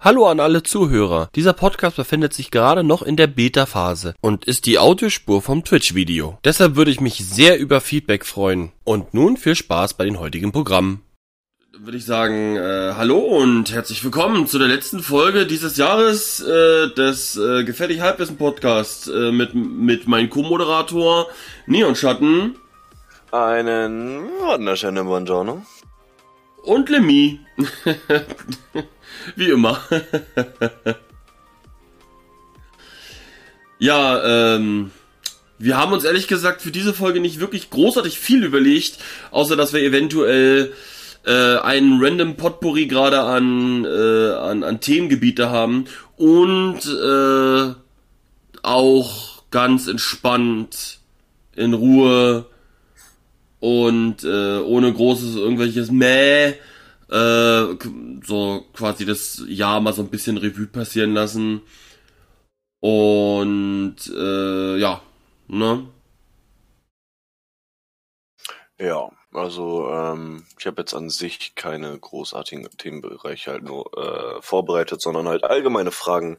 Hallo an alle Zuhörer. Dieser Podcast befindet sich gerade noch in der Beta-Phase und ist die Audiospur vom Twitch-Video. Deshalb würde ich mich sehr über Feedback freuen. Und nun viel Spaß bei den heutigen Programmen. Würde ich sagen, äh, hallo und herzlich willkommen zu der letzten Folge dieses Jahres äh, des äh, Gefährlich Halbwissen Podcasts äh, mit, mit meinem Co-Moderator Neon Schatten. Einen wunderschönen Buongiorno. Und Lemmy. Wie immer. ja, ähm, wir haben uns ehrlich gesagt für diese Folge nicht wirklich großartig viel überlegt, außer dass wir eventuell äh, einen random Potpourri gerade an, äh, an, an Themengebiete haben und äh, auch ganz entspannt in Ruhe und äh, ohne großes irgendwelches Mäh äh, so quasi das Jahr mal so ein bisschen Revue passieren lassen. Und äh, ja, ne? Ja, also ähm, ich habe jetzt an sich keine großartigen Themenbereiche halt nur äh, vorbereitet, sondern halt allgemeine Fragen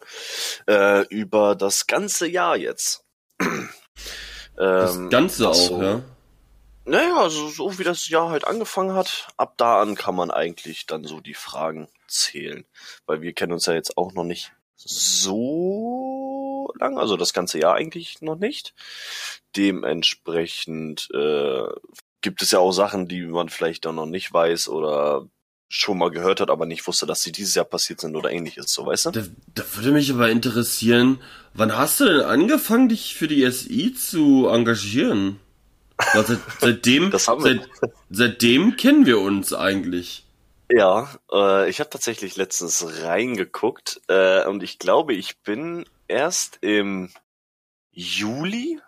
äh, über das ganze Jahr jetzt. das ähm, Ganze auch, so, ja. Naja, also so wie das Jahr halt angefangen hat, ab da an kann man eigentlich dann so die Fragen zählen. Weil wir kennen uns ja jetzt auch noch nicht so lang, also das ganze Jahr eigentlich noch nicht. Dementsprechend äh, gibt es ja auch Sachen, die man vielleicht dann noch nicht weiß oder schon mal gehört hat, aber nicht wusste, dass sie dieses Jahr passiert sind oder ähnliches, so weißt du? Da, da würde mich aber interessieren, wann hast du denn angefangen, dich für die SI zu engagieren? Seit, seitdem, seit, seitdem kennen wir uns eigentlich. Ja, äh, ich habe tatsächlich letztens reingeguckt äh, und ich glaube, ich bin erst im Juli,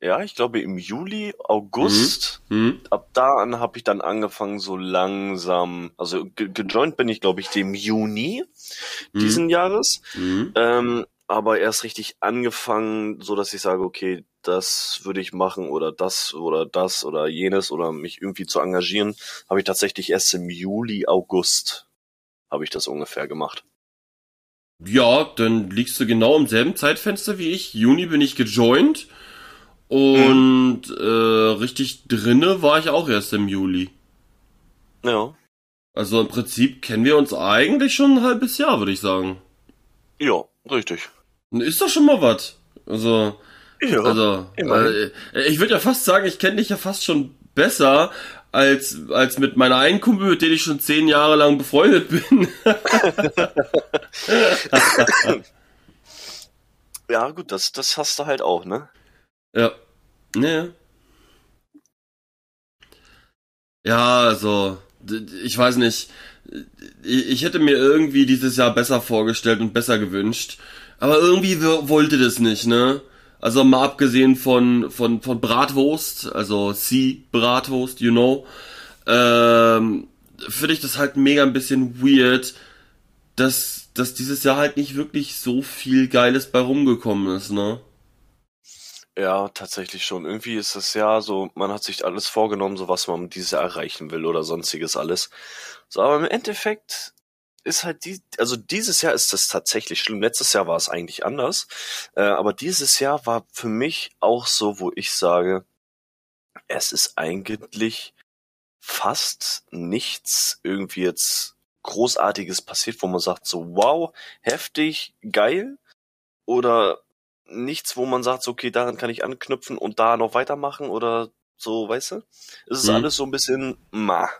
ja, ich glaube im Juli, August, mhm. mhm. ab da an habe ich dann angefangen so langsam, also ge gejoint bin ich glaube ich dem Juni mhm. diesen Jahres. Mhm. Ähm, aber erst richtig angefangen, so dass ich sage, okay, das würde ich machen oder das oder das oder jenes oder mich irgendwie zu engagieren, habe ich tatsächlich erst im Juli, August habe ich das ungefähr gemacht. Ja, dann liegst du genau im selben Zeitfenster wie ich. Juni bin ich gejoint und mhm. äh, richtig drinne war ich auch erst im Juli. Ja. Also im Prinzip kennen wir uns eigentlich schon ein halbes Jahr, würde ich sagen. Ja, richtig. Ist doch schon mal was. Also, ja, also äh, ich würde ja fast sagen, ich kenne dich ja fast schon besser als als mit meiner einen Kumpel, mit der ich schon zehn Jahre lang befreundet bin. ja, gut, das das hast du halt auch, ne? Ja. Ne. Ja, also ich weiß nicht. Ich hätte mir irgendwie dieses Jahr besser vorgestellt und besser gewünscht. Aber irgendwie wollte das nicht, ne? Also mal abgesehen von, von, von Bratwurst, also C-Bratwurst, you know, ähm, finde ich das halt mega ein bisschen weird, dass, dass dieses Jahr halt nicht wirklich so viel Geiles bei rumgekommen ist, ne? Ja, tatsächlich schon. Irgendwie ist das ja so, man hat sich alles vorgenommen, so was man dieses Jahr erreichen will oder sonstiges alles. So, aber im Endeffekt ist halt die, also dieses Jahr ist das tatsächlich schlimm. Letztes Jahr war es eigentlich anders, äh, aber dieses Jahr war für mich auch so, wo ich sage, es ist eigentlich fast nichts irgendwie jetzt großartiges passiert, wo man sagt so wow, heftig, geil oder nichts, wo man sagt so okay, daran kann ich anknüpfen und da noch weitermachen oder so, weißt du? Es ist mhm. alles so ein bisschen ma.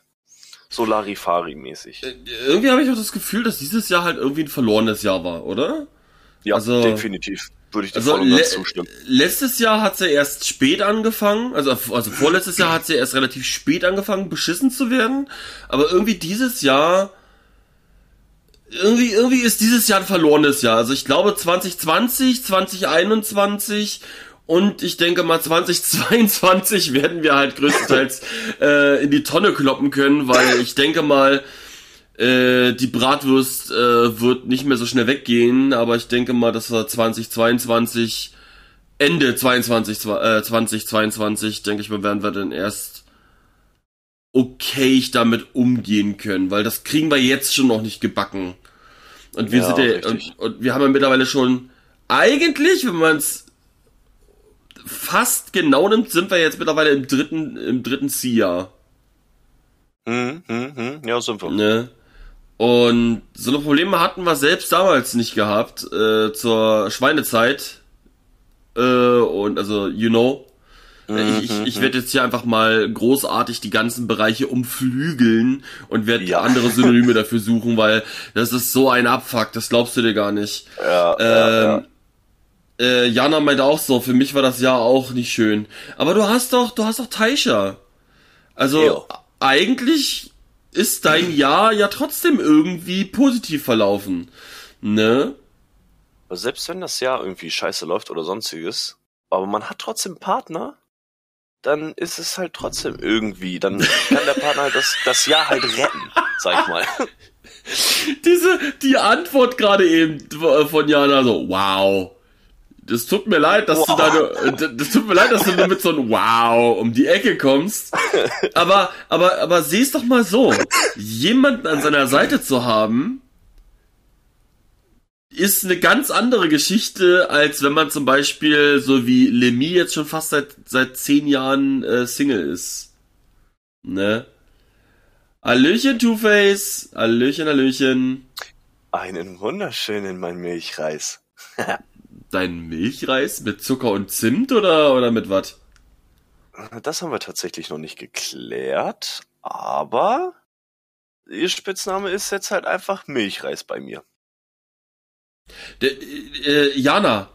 Solarifari-mäßig. Äh, irgendwie habe ich auch das Gefühl, dass dieses Jahr halt irgendwie ein verlorenes Jahr war, oder? Ja, also, definitiv. Würde ich dir also voll und ganz zustimmen. Letztes Jahr hat sie erst spät angefangen, also, also vorletztes Jahr hat sie erst relativ spät angefangen, beschissen zu werden. Aber irgendwie dieses Jahr irgendwie, irgendwie ist dieses Jahr ein verlorenes Jahr. Also ich glaube 2020, 2021 und ich denke mal 2022 werden wir halt größtenteils äh, in die Tonne kloppen können, weil ich denke mal, äh, die Bratwurst äh, wird nicht mehr so schnell weggehen, aber ich denke mal, dass wir 2022, Ende 22, äh, 2022, denke ich mal, werden wir dann erst okay damit umgehen können, weil das kriegen wir jetzt schon noch nicht gebacken. Und wir Ja, sind ja, und, und wir haben ja mittlerweile schon, eigentlich, wenn man es fast genau nimmt, sind wir jetzt mittlerweile im dritten, im dritten C-Jahr. Hm, hm, hm. Ja, sind wir. Ne? Und so eine Probleme hatten wir selbst damals nicht gehabt, äh, zur Schweinezeit. Äh, und also, you know. Mhm, Ich, ich, ich werde jetzt hier einfach mal großartig die ganzen Bereiche umflügeln und werde Ja. andere Synonyme dafür suchen, weil das ist so ein Abfuck, das glaubst du dir gar nicht. Ja, ja, Ähm, äh, Jana meinte auch so, für mich war das Jahr auch nicht schön. Aber du hast doch, du hast doch Taisha. Also Jo. eigentlich ist dein Jahr ja trotzdem irgendwie positiv verlaufen. Ne? Aber selbst wenn das Jahr irgendwie scheiße läuft oder sonstiges, aber man hat trotzdem Partner, dann ist es halt trotzdem irgendwie, dann kann der Partner halt das, das Jahr halt retten, sag ich mal. Diese, die Antwort gerade eben von Jana so, wow. Das tut mir leid, dass du da nur, äh, das tut mir leid, dass du nur mit so einem Wow um die Ecke kommst. Aber, aber, aber seh's doch mal so. Jemanden an seiner Seite zu haben, ist eine ganz andere Geschichte, als wenn man zum Beispiel, so wie Lemmy jetzt schon fast seit, seit zehn Jahren äh, Single ist. Ne? Hallöchen, Two-Face. Hallöchen, Hallöchen. Einen wunderschönen mein Milchreis. Dein Milchreis mit Zucker und Zimt oder, oder mit was? Das haben wir tatsächlich noch nicht geklärt, aber ihr Spitzname ist jetzt halt einfach Milchreis bei mir. Der, äh, Jana,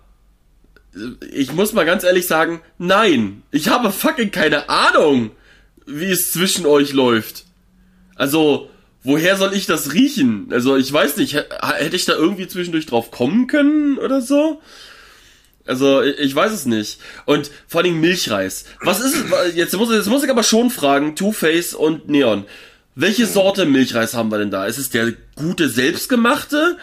ich muss mal ganz ehrlich sagen, nein, ich habe fucking keine Ahnung, wie es zwischen euch läuft. Also, woher soll ich das riechen? Also, ich weiß nicht, hä- hätte ich da irgendwie zwischendurch drauf kommen können oder so? Also, ich weiß es nicht. Und vor allem Milchreis. Was ist es? Jetzt muss, jetzt muss ich aber schon fragen, Two-Face und Neon. Welche Sorte Milchreis haben wir denn da? Ist es der gute selbstgemachte?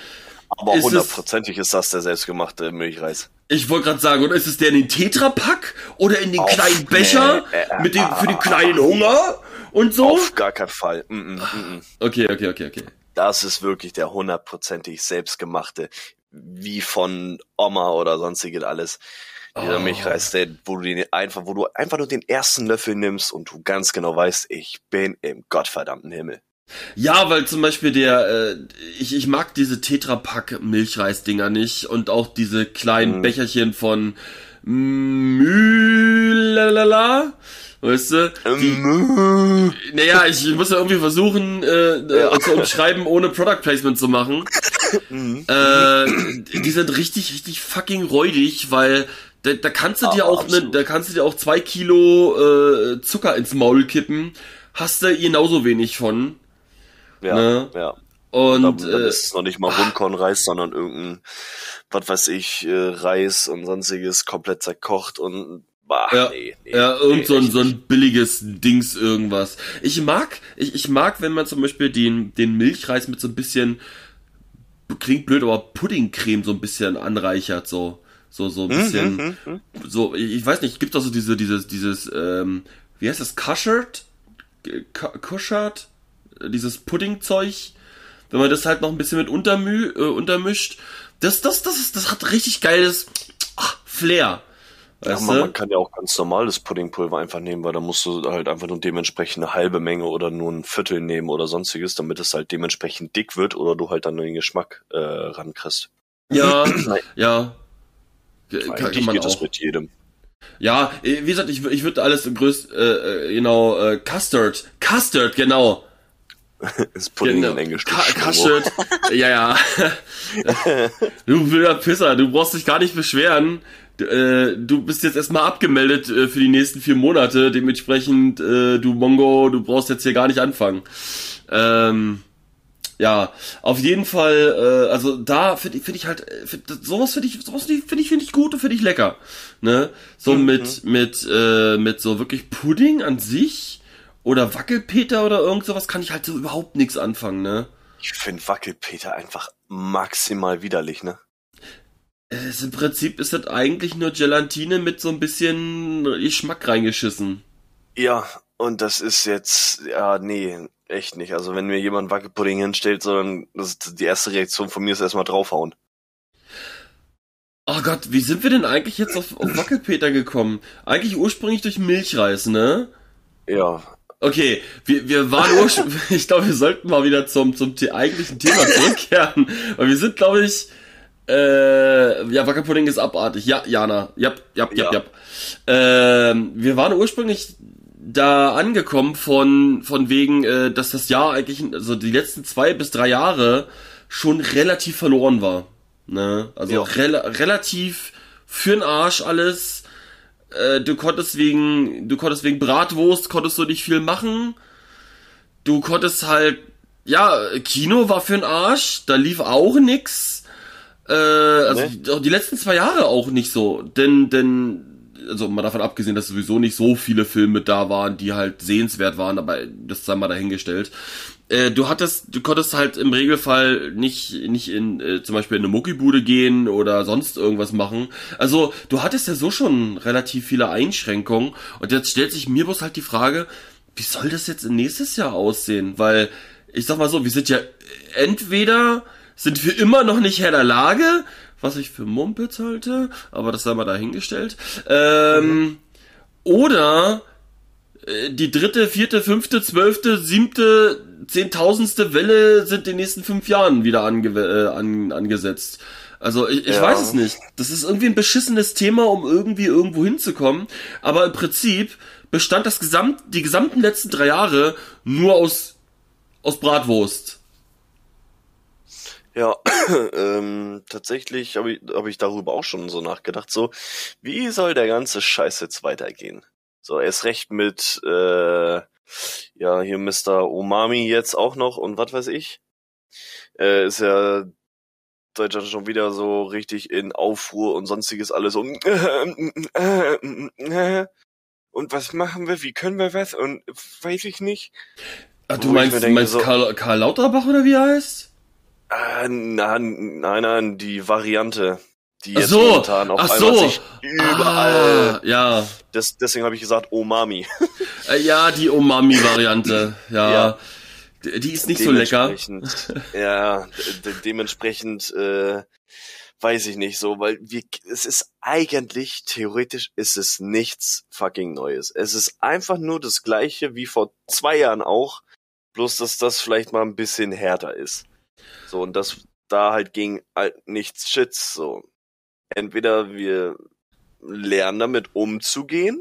Aber hundertprozentig ist das der selbstgemachte Milchreis. Ich wollte gerade sagen, oder ist es der in den Tetrapack oder in den Auf- kleinen Becher nee, äh, mit dem für den kleinen Hunger und so? Auf gar keinen Fall. Mm -mm, mm -mm. Okay, okay, okay, okay. Das ist wirklich der hundertprozentig selbstgemachte, wie von Oma oder sonstiges alles. Dieser Oh. Milchreis, der, wo du den einfach, wo du einfach nur den ersten Löffel nimmst und du ganz genau weißt, ich bin im gottverdammten Himmel. Ja, weil zum Beispiel der, äh, ich, ich mag diese Tetrapack Milchreis-Dinger nicht und auch diese kleinen Mhm. Becherchen von Mülalala, weißt du? Die, Ähm, naja, ich muss ja irgendwie versuchen, äh, äh, zu umschreiben, ohne Product Placement zu machen. mhm. äh, die sind richtig, richtig fucking räudig, weil da, da kannst du dir Aber auch ne, da kannst du dir auch zwei Kilo äh, Zucker ins Maul kippen, hast du genauso wenig von. ja, ne? ja. Und Dann, dann äh, ist es noch nicht mal Rundkornreis, sondern irgendein, was weiß ich, äh, Reis und sonstiges komplett zerkocht und bah, Ja, nee, nee, ja, irgend nee, so ein, so ein billiges Dings irgendwas. Ich mag, ich, ich mag, wenn man zum Beispiel den, den Milchreis mit so ein bisschen, klingt blöd, aber Puddingcreme so ein bisschen anreichert, so. So, so ein bisschen. Mhm, mhm, so, ich weiß nicht, gibt auch so diese, dieses, dieses, ähm, wie heißt das, Custard? K- Custard? Dieses Puddingzeug? Wenn man das halt noch ein bisschen mit untermü äh, untermischt, das, das, das ist, das hat richtig geiles ah, Flair. Ja, man, man kann ja auch ganz normales Puddingpulver einfach nehmen, weil da musst du halt einfach nur dementsprechend eine halbe Menge oder nur ein Viertel nehmen oder sonstiges, damit es halt dementsprechend dick wird oder du halt dann den Geschmack äh, rankriegst. Ja, ja. Kann, kann man geht das auch. mit jedem. Ja, wie gesagt, ich, ich würde alles im größten, äh, äh, genau, äh, Custard. Custard, genau. Ist Pudding genau. in Englisch. Schnurr. Custard. ja, ja. du wilder Pisser, du brauchst dich gar nicht beschweren. Du, äh, du bist jetzt erstmal abgemeldet äh, für die nächsten vier Monate. Dementsprechend, äh, du Mongo, du brauchst jetzt hier gar nicht anfangen. Ähm, ja, auf jeden Fall, äh, also da finde ich, finde ich halt, äh, find, sowas finde ich, sowas finde ich, finde ich, ich gut und finde ich lecker, ne? So Mhm. mit, mit, äh, mit so wirklich Pudding an sich oder Wackelpeter oder irgend sowas kann ich halt so überhaupt nichts anfangen, ne? Ich finde Wackelpeter einfach maximal widerlich, ne? Es ist, Im Prinzip ist das eigentlich nur Gelatine mit so ein bisschen Geschmack reingeschissen. Ja, Und das ist jetzt, ja, nee, echt nicht. Also wenn mir jemand Wackelpudding hinstellt, sondern das ist die erste Reaktion von mir ist erstmal draufhauen. Oh Gott, wie sind wir denn eigentlich jetzt auf, auf Wackelpeter gekommen? Eigentlich ursprünglich durch Milchreis, ne? Ja. Okay, wir, wir waren ursprünglich, ich glaube, wir sollten mal wieder zum, zum eigentlichen Thema zurückkehren. Weil wir sind, glaube ich, äh, ja, Wackelpudding ist abartig. Ja, Jana. Jap, jap, jap, ja. jap. Ähm, wir waren ursprünglich da angekommen von, von wegen, äh, dass das Jahr eigentlich, also die letzten zwei bis drei Jahre schon relativ verloren war. Ne? Also ja. re relativ für'n Arsch alles. Äh, du konntest wegen, du konntest wegen Bratwurst, konntest du nicht viel machen. Du konntest halt, ja, Kino war für'n Arsch, da lief auch nix. Äh, also nee. die letzten zwei Jahre auch nicht so. Denn, denn also mal davon abgesehen, dass sowieso nicht so viele Filme da waren, die halt sehenswert waren, aber das sei mal dahingestellt. Äh, du hattest, du konntest halt im Regelfall nicht, nicht in, äh, zum Beispiel in eine Muckibude gehen oder sonst irgendwas machen. Also, du hattest ja so schon relativ viele Einschränkungen und jetzt stellt sich mir bloß halt die Frage, wie soll das jetzt nächstes Jahr aussehen? Weil, ich sag mal so, wir sind ja entweder sind wir immer noch nicht Herr der Lage, was ich für Mumpitz halte, aber das sei mal dahingestellt. Ähm, mhm. Oder äh, die dritte, vierte, fünfte, zwölfte, siebte, zehntausendste Welle sind in den nächsten fünf Jahren wieder ange äh, an, angesetzt. Also ich, ich ja. weiß es nicht. Das ist irgendwie ein beschissenes Thema, um irgendwie irgendwo hinzukommen. Aber im Prinzip bestand das gesamt, die gesamten letzten drei Jahre nur aus, aus Bratwurst. Ja, ähm, tatsächlich habe ich, hab ich darüber auch schon so nachgedacht. So, wie soll der ganze Scheiß jetzt weitergehen? So, erst recht mit, äh, ja, hier Mr. Umami jetzt auch noch und was weiß ich. Äh, ist ja Deutschland schon wieder so richtig in Aufruhr und sonstiges alles und und was machen wir? Wie können wir was? Und weiß ich nicht. Ach, du meinst, denke, meinst so, Karl, Karl Lauterbach oder wie er heißt? Äh, nein, nein, nein, die Variante, die jetzt so, momentan auf ach einmal so. sich überall. Ah, ja. Das, deswegen habe ich gesagt Omami. Äh, ja, die Omami-Variante. Ja. ja. Die ist nicht so lecker. ja, de dementsprechend äh, weiß ich nicht so, weil wir, es ist eigentlich, theoretisch ist es nichts fucking Neues. Es ist einfach nur das gleiche wie vor zwei Jahren auch, bloß dass das vielleicht mal ein bisschen härter ist. So, und das da halt gegen halt nichts schützt. So. Entweder wir lernen damit umzugehen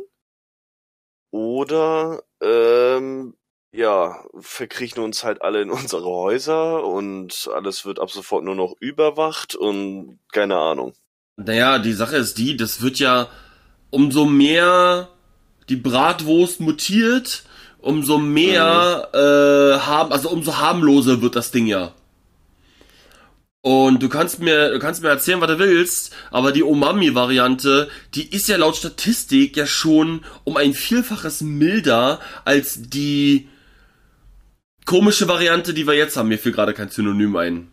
oder ähm, ja, verkriechen uns halt alle in unsere Häuser und alles wird ab sofort nur noch überwacht und keine Ahnung. Naja, die Sache ist die, das wird ja umso mehr die Bratwurst mutiert, umso mehr mhm. äh, haben, also umso harmloser wird das Ding ja. Und du kannst mir, du kannst mir erzählen, was du willst, aber die Umami-Variante, die ist ja laut Statistik ja schon um ein Vielfaches milder als die komische Variante, die wir jetzt haben. Mir fiel gerade kein Synonym ein.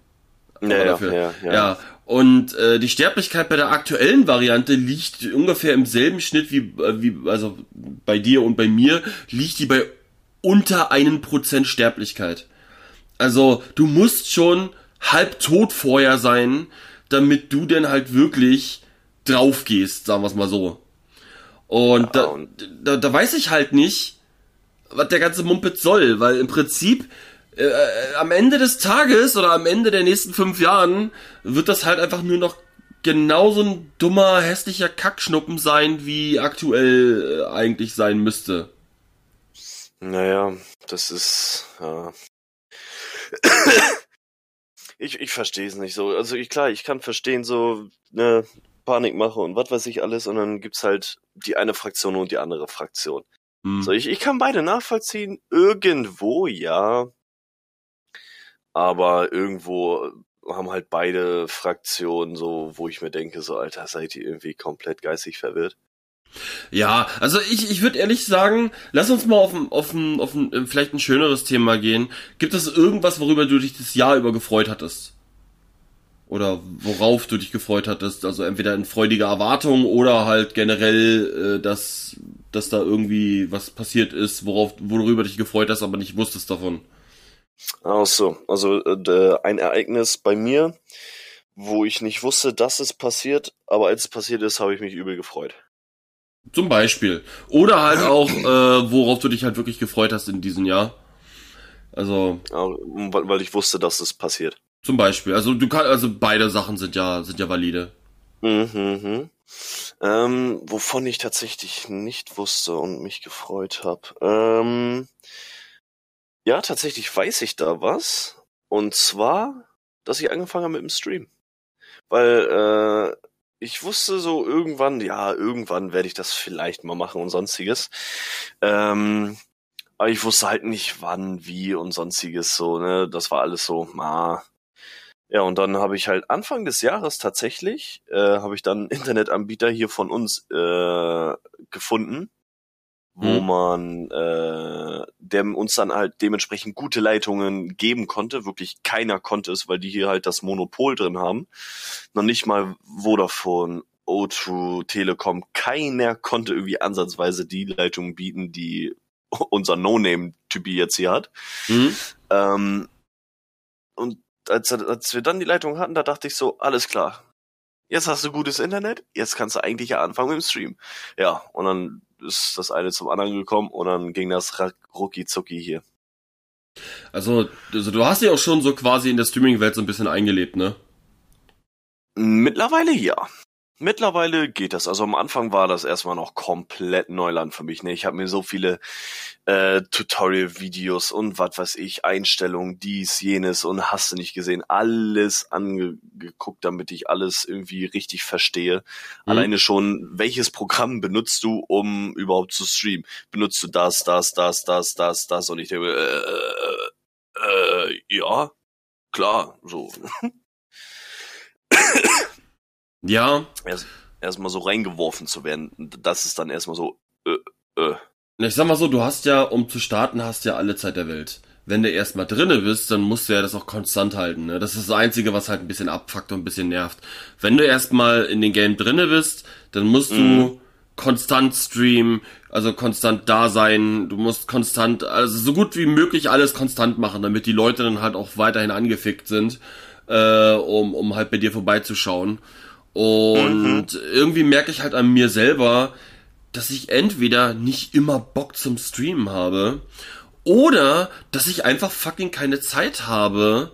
Ja, dafür. Ja, ja, ja. Und äh, die Sterblichkeit bei der aktuellen Variante liegt ungefähr im selben Schnitt wie, äh, wie also bei dir und bei mir, liegt die bei unter einen Prozent Sterblichkeit. Also du musst schon halb tot vorher sein, damit du denn halt wirklich drauf gehst, sagen wir es mal so. Und, ja, da, und da, da weiß ich halt nicht, was der ganze Mumpet soll, weil im Prinzip äh, äh, am Ende des Tages oder am Ende der nächsten fünf Jahren wird das halt einfach nur noch genauso ein dummer, hässlicher Kackschnuppen sein, wie aktuell äh, eigentlich sein müsste. Naja, das ist, ja. Ich, ich verstehe es nicht so. Also ich klar, ich kann verstehen, so ne Panikmache und was weiß ich alles, und dann gibt's halt die eine Fraktion und die andere Fraktion. Hm. So, ich, ich kann beide nachvollziehen, irgendwo ja. Aber irgendwo haben halt beide Fraktionen so, wo ich mir denke, so, Alter, seid ihr irgendwie komplett geistig verwirrt? Ja, also ich, ich würde ehrlich sagen, lass uns mal auf ein, auf, ein, auf ein, äh, vielleicht ein schöneres Thema gehen. Gibt es irgendwas, worüber du dich das Jahr über gefreut hattest? Oder worauf du dich gefreut hattest? Also entweder in freudiger Erwartung oder halt generell, äh, dass dass da irgendwie was passiert ist, worauf, worüber dich gefreut hast, aber nicht wusstest davon. Ach so, also äh, ein Ereignis bei mir, wo ich nicht wusste, dass es passiert, aber als es passiert ist, habe ich mich übel gefreut. Zum Beispiel. Oder halt auch, äh, worauf du dich halt wirklich gefreut hast in diesem Jahr. Also. Ja, weil, ich wusste, dass es passiert. Zum Beispiel. Also du kannst, also beide Sachen sind ja, sind ja valide. Mhm. mhm. Ähm, wovon ich tatsächlich nicht wusste und mich gefreut habe. Ähm, ja, tatsächlich weiß ich da was. Und zwar, dass ich angefangen habe mit dem Stream. Weil äh, ich wusste so irgendwann, ja, irgendwann werde ich das vielleicht mal machen und sonstiges. Ähm, aber ich wusste halt nicht wann, wie und sonstiges so, ne? Das war alles so, ah. Ja, und dann habe ich halt Anfang des Jahres tatsächlich, äh, habe ich dann Internetanbieter hier von uns äh, gefunden, wo mhm. man, äh, der uns dann halt dementsprechend gute Leitungen geben konnte. Wirklich keiner konnte es, weil die hier halt das Monopol drin haben. Noch nicht mal Vodafone, O2, Telekom, keiner konnte irgendwie ansatzweise die Leitungen bieten, die unser No-Name-Typi jetzt hier hat. Mhm. Ähm, und als, als wir dann die Leitung hatten, da dachte ich so, alles klar. Jetzt hast du gutes Internet, jetzt kannst du eigentlich ja anfangen mit dem Stream. Ja, und dann ist das eine zum anderen gekommen und dann ging das rucki zucki hier. Also, also du hast ja auch schon so quasi in der Streaming-Welt so ein bisschen eingelebt, ne? Mittlerweile ja. Mittlerweile geht das. Also am Anfang war das erstmal noch komplett Neuland für mich. Ne? Ich habe mir so viele äh, Tutorial-Videos und was weiß ich, Einstellungen, dies, jenes und hast du nicht gesehen, alles angeguckt, damit ich alles irgendwie richtig verstehe. Mhm. Alleine schon, welches Programm benutzt du, um überhaupt zu streamen? Benutzt du das, das, das, das, das, das? Und ich denke, äh, äh, äh ja, klar, so. Ja. Erst, erstmal so reingeworfen zu werden, das ist dann erstmal so, äh, äh. Ich sag mal so, du hast ja, um zu starten, hast ja alle Zeit der Welt. Wenn du erstmal drinne bist, dann musst du ja das auch konstant halten. Ne? Das ist das Einzige, was halt ein bisschen abfuckt und ein bisschen nervt. Wenn du erstmal in den Game drinne bist, dann musst mhm. du konstant streamen, also konstant da sein. Du musst konstant, also so gut wie möglich alles konstant machen, damit die Leute dann halt auch weiterhin angefickt sind, äh, um, um halt bei dir vorbeizuschauen. Und mhm. irgendwie merke ich halt an mir selber, dass ich entweder nicht immer Bock zum Streamen habe oder dass ich einfach fucking keine Zeit habe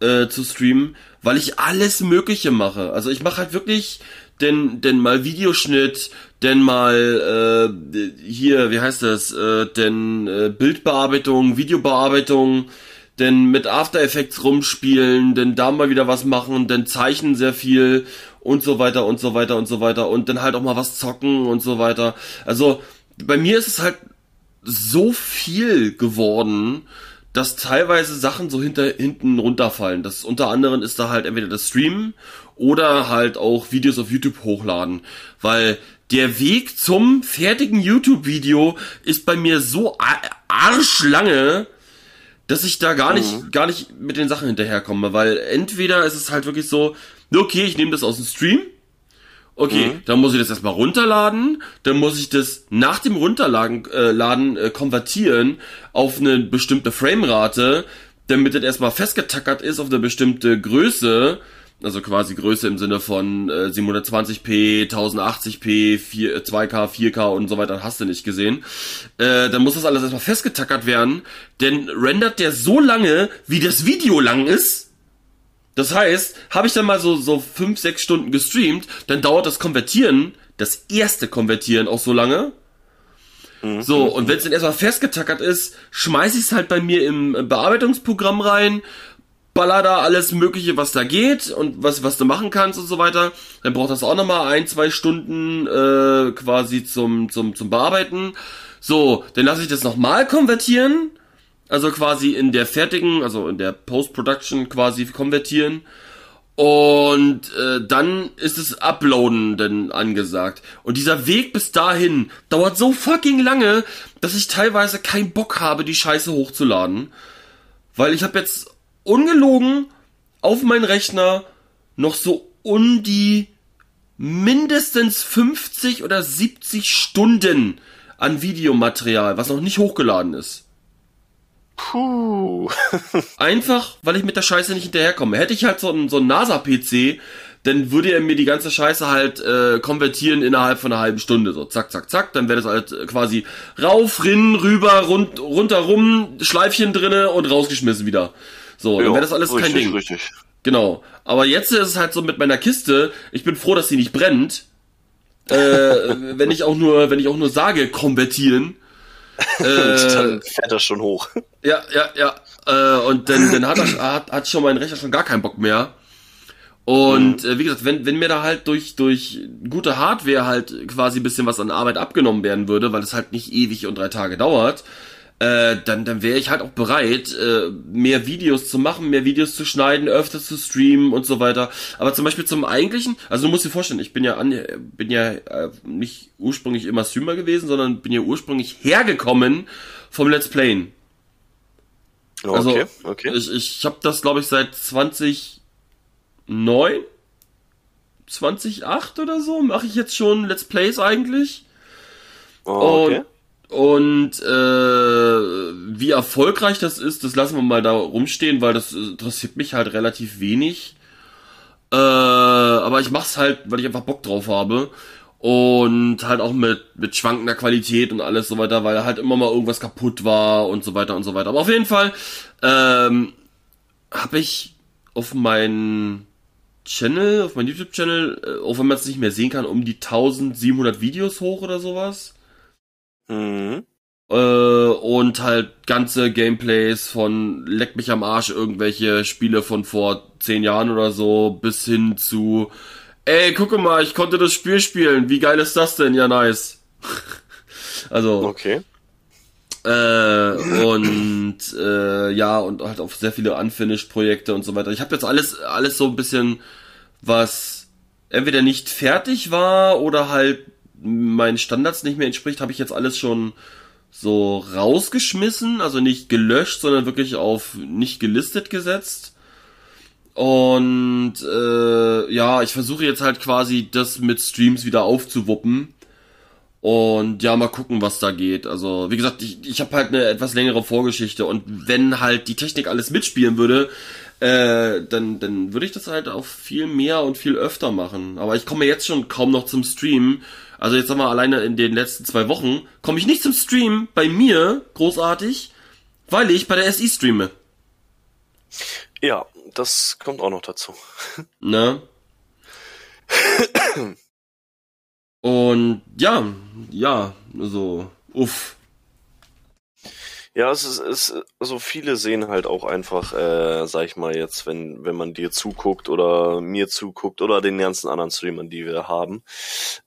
äh, zu streamen, weil ich alles Mögliche mache. Also ich mache halt wirklich denn denn mal Videoschnitt, denn mal äh, hier, wie heißt das, äh, denn äh, Bildbearbeitung, Videobearbeitung, denn mit After Effects rumspielen, denn da mal wieder was machen, denn zeichnen sehr viel und so weiter und so weiter und so weiter und dann halt auch mal was zocken und so weiter. Also bei mir ist es halt so viel geworden, dass teilweise Sachen so hinter, hinten runterfallen. Das unter anderem ist da halt entweder das Streamen oder halt auch Videos auf YouTube hochladen, weil der Weg zum fertigen YouTube-Video ist bei mir so arschlange, dass ich da gar nicht, mhm. gar nicht mit den Sachen hinterherkomme, weil entweder ist es halt wirklich so, okay, ich nehme das aus dem Stream. Okay, mhm. dann muss ich das erstmal runterladen, dann muss ich das nach dem Runterladen äh, laden, äh, konvertieren auf eine bestimmte Framerate, damit das erstmal festgetackert ist auf eine bestimmte Größe, also quasi Größe im Sinne von äh, 720p, 1080p, 4, 2K, 4K und so weiter, hast du nicht gesehen. Äh, dann muss das alles erstmal festgetackert werden, denn rendert der so lange, wie das Video lang ist, das heißt, habe ich dann mal so, so fünf, sechs Stunden gestreamt, dann dauert das Konvertieren, das erste Konvertieren auch so lange. Mhm. So, und wenn es dann erstmal festgetackert ist, schmeiß ich es halt bei mir im Bearbeitungsprogramm rein, baller da alles Mögliche, was da geht und was, was du machen kannst und so weiter. Dann braucht das auch nochmal ein, zwei Stunden äh, quasi zum, zum, zum Bearbeiten. So, dann lasse ich das nochmal konvertieren also quasi in der fertigen, also in der Post-Production quasi konvertieren. Und äh, dann ist es Uploaden denn angesagt. Und dieser Weg bis dahin dauert so fucking lange, dass ich teilweise keinen Bock habe, die Scheiße hochzuladen. Weil ich habe jetzt ungelogen auf meinen Rechner noch so um die mindestens 50 oder 70 Stunden an Videomaterial, was noch nicht hochgeladen ist. Puh. Einfach, weil ich mit der Scheiße nicht hinterherkomme. Hätte ich halt so einen, so einen NASA-PC, dann würde er mir die ganze Scheiße halt äh, konvertieren innerhalb von einer halben Stunde. So zack, zack, zack. Dann wäre das halt äh, quasi rauf, rin, rüber, rund, rundherum, Schleifchen drinne und rausgeschmissen wieder. So, dann wäre das alles richtig, kein Ding. Richtig. Genau. Aber jetzt ist es halt so mit meiner Kiste, ich bin froh, dass sie nicht brennt. äh, wenn ich auch nur, wenn ich auch nur sage, konvertieren. Äh, dann fährt das schon hoch. Ja, ja, ja. Äh, und dann, dann hat, er, hat, hat schon mein Rechner schon gar keinen Bock mehr. Und mhm. äh, wie gesagt, wenn, wenn mir da halt durch, durch gute Hardware halt quasi ein bisschen was an Arbeit abgenommen werden würde, weil es halt nicht ewig und drei Tage dauert, äh, dann, dann wäre ich halt auch bereit, äh, mehr Videos zu machen, mehr Videos zu schneiden, öfter zu streamen und so weiter. Aber zum Beispiel zum eigentlichen, also du musst dir vorstellen, ich bin ja an, bin ja äh, nicht ursprünglich immer Streamer gewesen, sondern bin ja ursprünglich hergekommen vom Let's Playen. Oh, also, okay, okay. Ich, ich habe das, glaube ich, seit 2009, 2008 oder so, mache ich jetzt schon Let's Plays eigentlich. Oh, okay. Und und äh, wie erfolgreich das ist, das lassen wir mal da rumstehen, weil das interessiert mich halt relativ wenig. Äh, aber ich mach's halt, weil ich einfach Bock drauf habe. Und halt auch mit, mit schwankender Qualität und alles so weiter, weil halt immer mal irgendwas kaputt war und so weiter und so weiter. Aber auf jeden Fall ähm, habe ich auf meinen Channel, auf meinen YouTube-Channel, äh, auch wenn man es nicht mehr sehen kann, um die 1700 Videos hoch oder sowas. Mhm. Äh, und halt ganze Gameplays von Leck mich am Arsch, irgendwelche Spiele von vor zehn Jahren oder so, bis hin zu, ey, gucke mal, ich konnte das Spiel spielen, wie geil ist das denn? Ja, nice. also. Okay. Äh, und äh, ja, und halt auf sehr viele Unfinished-Projekte und so weiter. Ich habe jetzt alles, alles so ein bisschen, was entweder nicht fertig war oder halt meinen Standards nicht mehr entspricht, habe ich jetzt alles schon so rausgeschmissen, also nicht gelöscht, sondern wirklich auf nicht gelistet gesetzt. Und äh, ja, ich versuche jetzt halt quasi das mit Streams wieder aufzuwuppen. Und ja, mal gucken, was da geht. Also, wie gesagt, ich, ich habe halt eine etwas längere Vorgeschichte und wenn halt die Technik alles mitspielen würde, äh, dann, dann würde ich das halt auch viel mehr und viel öfter machen. Aber ich komme jetzt schon kaum noch zum Streamen also jetzt sagen wir alleine in den letzten zwei Wochen komme ich nicht zum Stream bei mir großartig, weil ich bei der SI streame. Ja, das kommt auch noch dazu. Ne? Und ja, ja, so, uff. Ja, es ist, es, also viele sehen halt auch einfach, äh, sag ich mal jetzt, wenn, wenn man dir zuguckt oder mir zuguckt oder den ganzen anderen Streamern, die wir haben,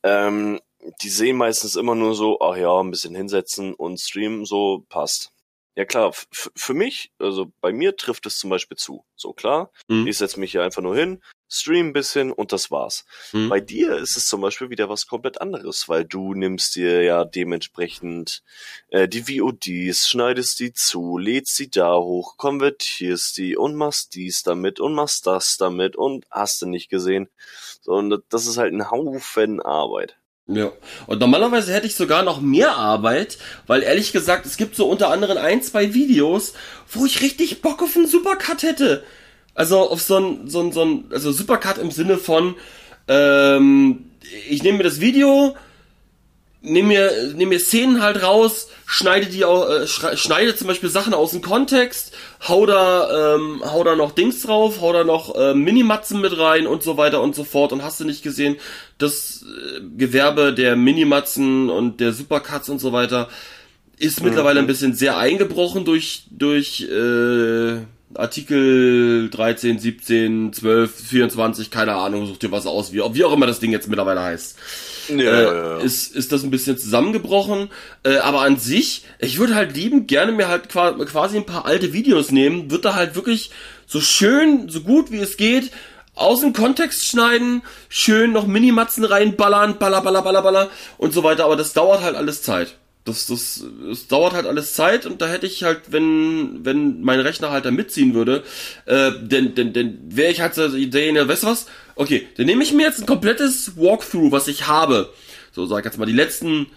ähm, die sehen meistens immer nur so, ach ja, ein bisschen hinsetzen und streamen, so passt. Ja klar, für mich, also bei mir trifft es zum Beispiel zu. So klar, mhm. ich setze mich hier einfach nur hin, stream ein bisschen und das war's. Mhm. Bei dir ist es zum Beispiel wieder was komplett anderes, weil du nimmst dir ja dementsprechend äh, die VODs, schneidest die zu, lädst die da hoch, konvertierst die und machst dies damit und machst das damit und hast du nicht gesehen. So, und das ist halt ein Haufen Arbeit. Ja. Und normalerweise hätte ich sogar noch mehr Arbeit, weil ehrlich gesagt, es gibt so unter anderem ein, zwei Videos, wo ich richtig Bock auf einen Supercut hätte. Also auf so ein, so ein, so ein, also Supercut im Sinne von, ähm, ich nehme mir das Video, nehme mir, nehm mir Szenen halt raus, schneide die äh, schneide zum Beispiel Sachen aus dem Kontext, hau da, ähm, hau da noch Dings drauf, hau da noch äh, Minimatzen mit rein und so weiter und so fort. Und hast du nicht gesehen, das äh, Gewerbe der Minimatzen und der Supercuts und so weiter ist mhm. mittlerweile ein bisschen sehr eingebrochen durch, durch äh, Artikel 13, 17, 12, 24, keine Ahnung, such dir was aus, wie, wie auch immer das Ding jetzt mittlerweile heißt. Ja, äh, ja. Ist, ist das ein bisschen zusammengebrochen. Äh, aber an sich, ich würde halt lieben gerne mir halt quasi ein paar alte Videos nehmen, würde da halt wirklich so schön, so gut wie es geht, aus dem Kontext schneiden, schön noch Minimatzen reinballern, baller, baller, baller, baller und so weiter. Aber das dauert halt alles Zeit das, das, das dauert halt alles Zeit und da hätte ich halt, wenn, wenn mein Rechner halt da mitziehen würde, äh, denn, denn, denn wäre ich halt so derjenige, weißt du was? Okay, dann nehme ich mir jetzt ein komplettes Walkthrough, was ich habe. So, sag jetzt mal, die letzten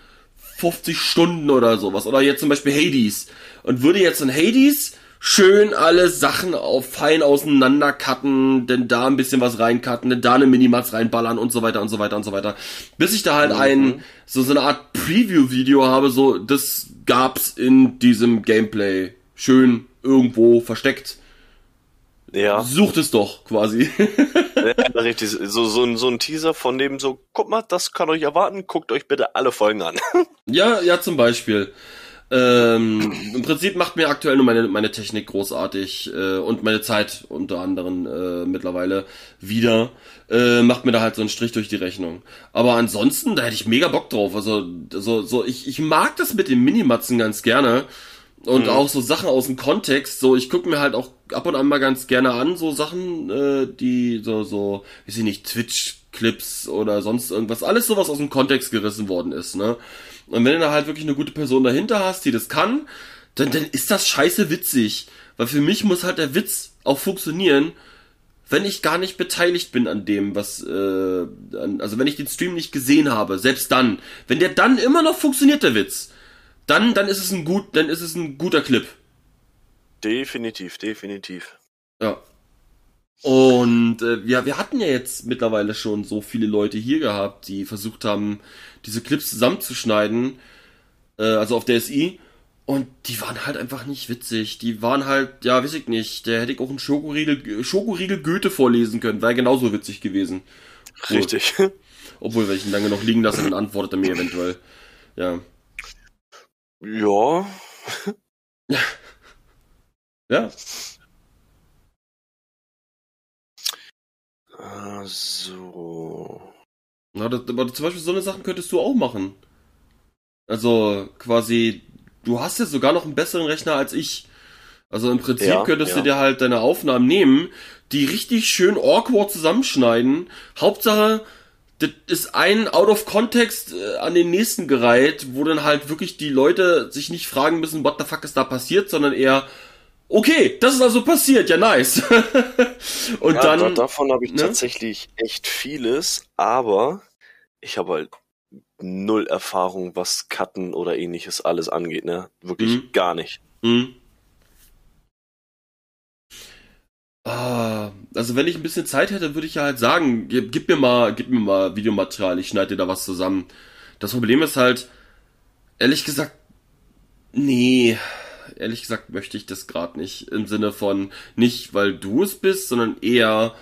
50 Stunden oder sowas. Oder jetzt zum Beispiel Hades. Und würde jetzt in Hades schön alle Sachen auf fein auseinander cutten, denn da ein bisschen was reincutten, denn da eine Minimax reinballern und so weiter und so weiter und so weiter. Bis ich da halt mhm. ein, so, so eine Art Preview-Video habe, so, das gab's in diesem Gameplay. Schön irgendwo versteckt. Ja. Sucht es doch, quasi. ja, richtig. So, so, so ein Teaser von dem so, guck mal, das kann euch erwarten, guckt euch bitte alle Folgen an. ja, ja, zum Beispiel. Ähm, Im Prinzip macht mir aktuell nur meine, meine Technik großartig äh, und meine Zeit unter anderem äh, mittlerweile wieder. Äh, macht mir da halt so einen Strich durch die Rechnung. Aber ansonsten, da hätte ich mega Bock drauf. Also, so, so ich, ich mag das mit den Minimatzen ganz gerne. Und mhm. auch so Sachen aus dem Kontext, so ich gucke mir halt auch ab und an mal ganz gerne an, so Sachen, äh, die so, so, weiß ich nicht, Twitch-Clips oder sonst irgendwas, alles sowas aus dem Kontext gerissen worden ist, ne? Und wenn du da halt wirklich eine gute Person dahinter hast, die das kann, dann, dann ist das scheiße witzig. Weil für mich muss halt der Witz auch funktionieren, wenn ich gar nicht beteiligt bin an dem, was, äh, also wenn ich den Stream nicht gesehen habe, selbst dann, wenn der dann immer noch funktioniert, der Witz, dann, dann ist es ein gut, dann ist es ein guter Clip. Definitiv, definitiv. Ja. Und äh, ja, wir hatten ja jetzt mittlerweile schon so viele Leute hier gehabt, die versucht haben, diese Clips zusammenzuschneiden, äh, also auf der SI. Und die waren halt einfach nicht witzig. Die waren halt, ja, weiß ich nicht, der hätte ich auch einen Schokoriegel, Schokoriegel Goethe vorlesen können, wäre genauso witzig gewesen. Richtig. Obwohl, wenn ich ihn lange noch liegen lasse, dann antwortet er mir eventuell. Ja. Ja. ja. Ah, so. Na, das, aber zum Beispiel so eine Sachen könntest du auch machen. Also quasi, du hast jetzt sogar noch einen besseren Rechner als ich. Also im Prinzip ja, könntest ja. du dir halt deine Aufnahmen nehmen, die richtig schön awkward zusammenschneiden. Hauptsache, das ist ein out of context äh, an den nächsten gereiht, wo dann halt wirklich die Leute sich nicht fragen müssen, what the fuck ist da passiert, sondern eher, okay, das ist also passiert, ja nice. Und ja, dann. Da, davon habe ich ne? tatsächlich echt vieles, aber ich habe halt null Erfahrung, was Cutten oder ähnliches alles angeht, ne? Wirklich mhm. gar nicht. Mhm. Ah, also wenn ich ein bisschen Zeit hätte, würde ich ja halt sagen, gib, gib, mir mal, gib mir mal Videomaterial, ich schneide dir da was zusammen. Das Problem ist halt, ehrlich gesagt, nee, ehrlich gesagt möchte ich das gerade nicht. Im Sinne von, nicht weil du es bist, sondern eher,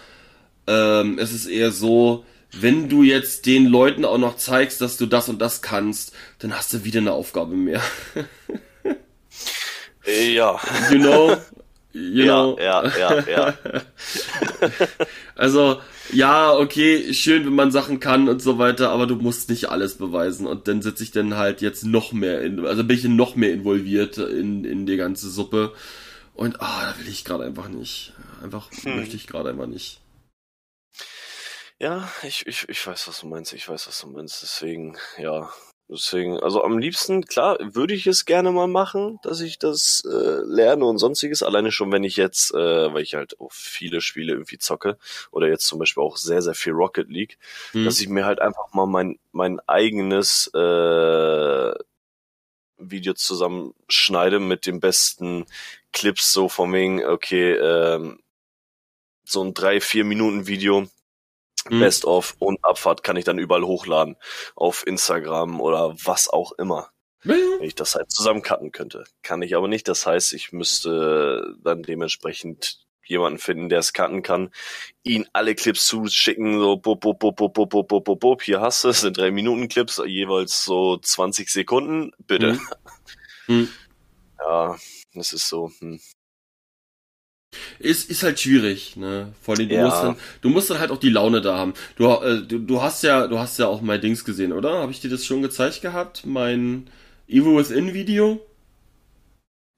ähm, es ist eher so, wenn du jetzt den Leuten auch noch zeigst, dass du das und das kannst, dann hast du wieder eine Aufgabe mehr. ja. You know? You ja, know? ja, ja, ja. also, ja, okay, schön, wenn man Sachen kann und so weiter, aber du musst nicht alles beweisen. Und dann sitze ich dann halt jetzt noch mehr in, also bin ich noch mehr involviert in, in die ganze Suppe. Und, ah, da will ich gerade einfach nicht. Einfach hm. möchte ich gerade einfach nicht. Ja, ich, ich, ich weiß, was du meinst. Ich weiß, was du meinst. Deswegen, ja, Deswegen, also am liebsten, klar, würde ich es gerne mal machen, dass ich das äh, lerne und sonstiges. Alleine schon, wenn ich jetzt, äh, weil ich halt auch viele Spiele irgendwie zocke oder jetzt zum Beispiel auch sehr, sehr viel Rocket League, mhm. dass ich mir halt einfach mal mein, mein eigenes äh, Video zusammenschneide mit den besten Clips, so von wegen, okay, ähm, so ein drei, vier Minuten Video Mhm. Best of und Abfahrt kann ich dann überall hochladen. Auf Instagram oder was auch immer. Wenn ich das halt zusammencutten könnte. Kann ich aber nicht. Das heißt, ich müsste dann dementsprechend jemanden finden, der es cutten kann, ihn alle Clips zuschicken, so bop, bop, bop, bop, bop, bop, bop, bop, hier hast du es, sind drei Minuten Clips, jeweils so 20 Sekunden, bitte. Mhm. Mhm. Ja, das ist so, hm. Ist, ist halt schwierig, ne? Vor allem, du, ja. musst dann, du musst dann halt auch die Laune da haben. Du, äh, du, du hast ja, du hast ja auch mein Dings gesehen, oder? Habe ich dir das schon gezeigt gehabt? Mein Evil Within Video?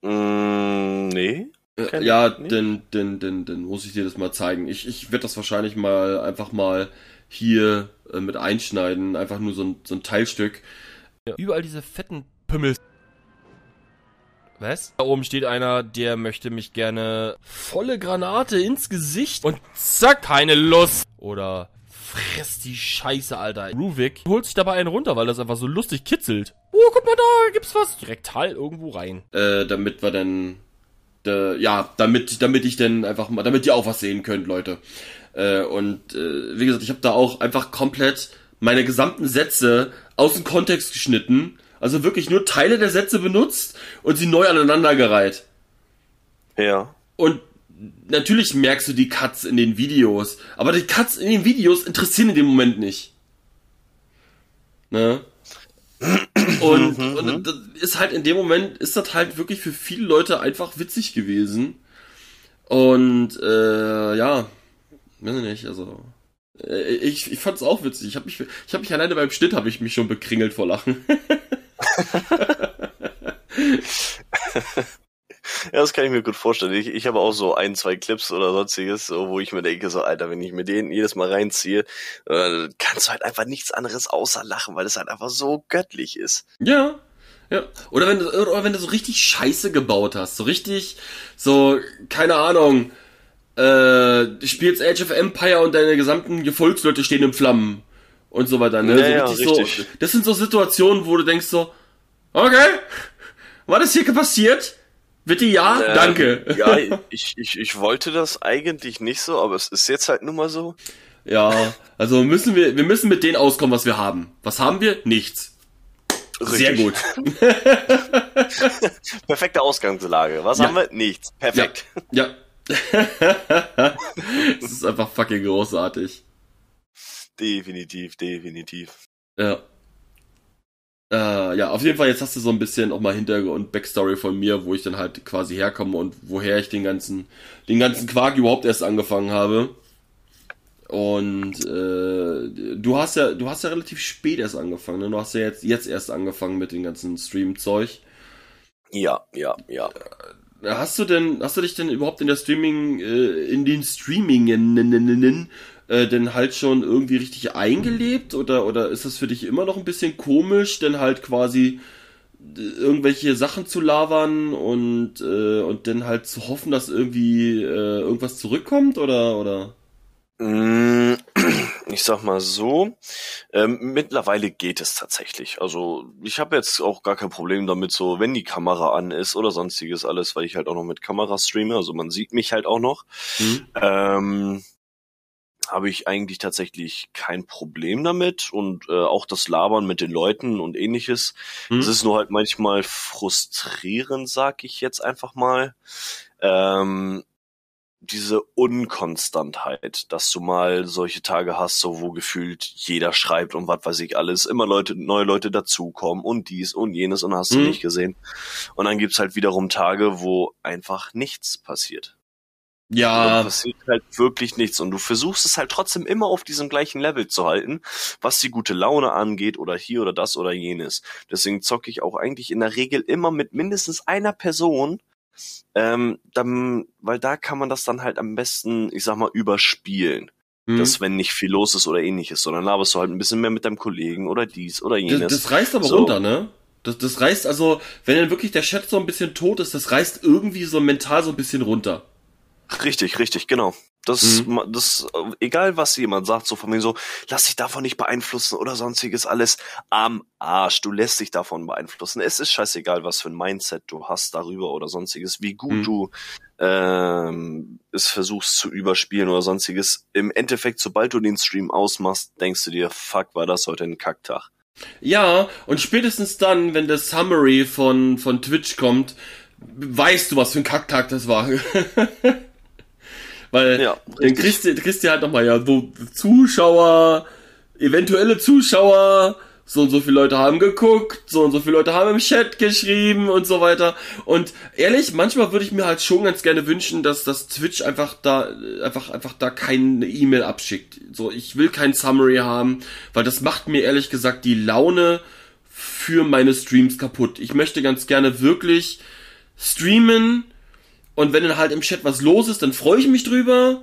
Mm, nee. Äh, ja, denn, denn, denn, denn muss ich dir das mal zeigen. Ich, ich werde das wahrscheinlich mal einfach mal hier äh, mit einschneiden. Einfach nur so ein, so ein Teilstück. Ja. Überall diese fetten Pümmel. Was? Da oben steht einer, der möchte mich gerne volle Granate ins Gesicht und zack, keine Lust. Oder Fress die Scheiße, Alter. Ruvik holt sich dabei einen runter, weil das einfach so lustig kitzelt. Oh, guck mal da, gibt's was. Rektal irgendwo rein. Äh, damit wir dann, äh, ja, damit, damit ich dann einfach mal, damit ihr auch was sehen könnt, Leute. Äh, und äh, wie gesagt, ich habe da auch einfach komplett meine gesamten Sätze aus dem Kontext geschnitten. Also wirklich nur Teile der Sätze benutzt und sie neu aneinandergereiht. Ja. Und natürlich merkst du die Cuts in den Videos, aber die Cuts in den Videos interessieren in dem Moment nicht. Ne? Und, und das ist halt in dem Moment, ist das halt wirklich für viele Leute einfach witzig gewesen. Und äh, ja, weiß ich nicht, also äh, ich, ich fand's auch witzig. Ich habe mich, ich habe mich alleine beim Schnitt habe ich mich schon bekringelt vor Lachen. Ja, das kann ich mir gut vorstellen. Ich, ich habe auch so ein, zwei Clips oder sonstiges, so, wo ich mir denke, so, Alter, wenn ich mir den jedes Mal reinziehe, äh, kannst du halt einfach nichts anderes außer lachen, weil es halt einfach so göttlich ist. Ja. Ja. Oder wenn du, oder wenn du so richtig Scheiße gebaut hast, so richtig, so, keine Ahnung, äh, du spielst Age of Empire und deine gesamten Gefolgsleute stehen in Flammen und so weiter, ne? Ja, so ja, so, das sind so Situationen, wo du denkst so, okay, was ist hier passiert? Bitte ja, Ähm, danke. Ja, ich, ich, ich wollte das eigentlich nicht so, aber es ist jetzt halt nun mal so. Ja, also müssen wir, wir müssen mit denen auskommen, was wir haben. Was haben wir? Nichts. Sehr Richtig. gut. Perfekte Ausgangslage. Was Ja. haben wir? Nichts. Perfekt. Ja. Es ist einfach fucking großartig. Definitiv, definitiv. Ja. Äh, ja, auf jeden Fall, jetzt hast du so ein bisschen auch mal Hintergrund, Backstory von mir, wo ich dann halt quasi herkomme und woher ich den ganzen, den ganzen Quark überhaupt erst angefangen habe. Und äh, du hast ja, du hast ja relativ spät erst angefangen, ne? Du hast ja jetzt, jetzt erst angefangen mit dem ganzen Stream-Zeug. Ja, ja, ja. Hast du denn, hast du dich denn überhaupt in der Streaming, äh, in den Streamingen äh, denn halt schon irgendwie richtig eingelebt oder oder ist das für dich immer noch ein bisschen komisch, denn halt quasi äh, irgendwelche Sachen zu labern und äh, und dann halt zu hoffen, dass irgendwie äh, irgendwas zurückkommt oder oder? Mm, Ich sag mal so, ähm, mittlerweile geht es tatsächlich. Also ich habe jetzt auch gar kein Problem damit, so wenn die Kamera an ist oder sonstiges alles, weil ich halt auch noch mit Kamera streame, also man sieht mich halt auch noch. Hm? Ähm, habe ich eigentlich tatsächlich kein Problem damit und äh, auch das Labern mit den Leuten und ähnliches. Hm? Es ist nur halt manchmal frustrierend, sag ich jetzt einfach mal. Ähm, diese Unkonstantheit, dass du mal solche Tage hast, so wo gefühlt jeder schreibt und was weiß ich alles, immer Leute, neue Leute dazukommen und dies und jenes und hast du Mhm. nicht gesehen. Und dann gibt's halt wiederum Tage, wo einfach nichts passiert. Ja, passiert halt wirklich nichts und du versuchst es halt trotzdem immer auf diesem gleichen Level zu halten, was die gute Laune angeht oder hier oder das oder jenes. Deswegen zocke ich auch eigentlich in der Regel immer mit mindestens einer Person, ähm, dann, weil da kann man das dann halt am besten, ich sag mal, überspielen. hm. Dass wenn nicht viel los ist oder ähnliches, sondern laberst du halt ein bisschen mehr mit deinem Kollegen oder dies oder das, jenes. das reißt aber So. runter, ne? Das, das reißt also, wenn dann wirklich der Chat so ein bisschen tot ist, das reißt irgendwie so mental so ein bisschen runter. Richtig, richtig, genau. Das, Mhm. das, äh, egal was jemand sagt, so von mir so, lass dich davon nicht beeinflussen oder sonstiges alles am Arsch. Du lässt dich davon beeinflussen. Es ist scheißegal, was für ein Mindset du hast darüber oder sonstiges, wie gut Mhm. du ähm, es versuchst zu überspielen oder sonstiges. Im Endeffekt, sobald du den Stream ausmachst, denkst du dir, fuck, war das heute ein Kacktag. Ja, und spätestens dann, wenn das Summary von, von Twitch kommt, weißt du, was für ein Kacktag das war. Weil Ja, dann kriegst du, kriegst du halt nochmal, ja, so Zuschauer, eventuelle Zuschauer, so und so viele Leute haben geguckt, so und so viele Leute haben im Chat geschrieben und so weiter. Und ehrlich, manchmal würde ich mir halt schon ganz gerne wünschen, dass das Twitch einfach da, einfach, einfach da keine E-Mail abschickt. So, ich will kein Summary haben, weil das macht mir ehrlich gesagt die Laune für meine Streams kaputt. Ich möchte ganz gerne wirklich streamen und wenn dann halt im Chat was los ist, dann freue ich mich drüber.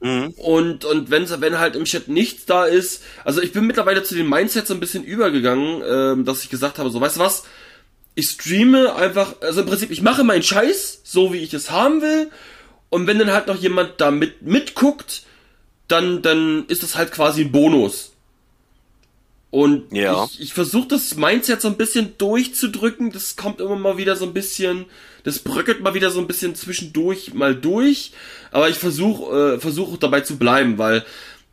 Mhm. Und, und wenn, wenn halt im Chat nichts da ist, also ich bin mittlerweile zu den Mindsets so ein bisschen übergegangen, ähm, dass ich gesagt habe, so, weißt du was, ich streame einfach, also im Prinzip, ich mache meinen Scheiß, so wie ich es haben will, und wenn dann halt noch jemand da mit, mitguckt, dann, dann ist das halt quasi ein Bonus. Und Ja. ich, ich versuche das Mindset so ein bisschen durchzudrücken. Das kommt immer mal wieder so ein bisschen, das bröckelt mal wieder so ein bisschen zwischendurch mal durch. Aber ich versuche äh, versuche dabei zu bleiben, weil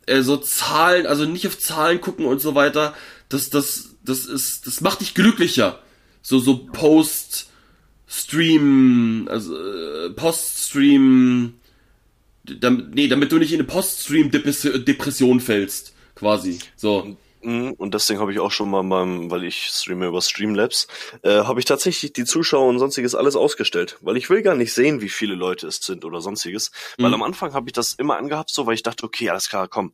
äh, so Zahlen, also nicht auf Zahlen gucken und so weiter, das, das, das ist, das macht dich glücklicher. So, so Post-Stream, also äh, Post-Stream, damit, nee, damit du nicht in eine Post-Stream-Depression fällst, quasi. So. Und deswegen habe ich auch schon mal beim, weil ich streame über Streamlabs, äh, habe ich tatsächlich die Zuschauer und sonstiges alles ausgestellt, weil ich will gar nicht sehen, wie viele Leute es sind oder sonstiges. Weil Mhm. am Anfang habe ich das immer angehabt, so, weil ich dachte, okay, alles klar, komm,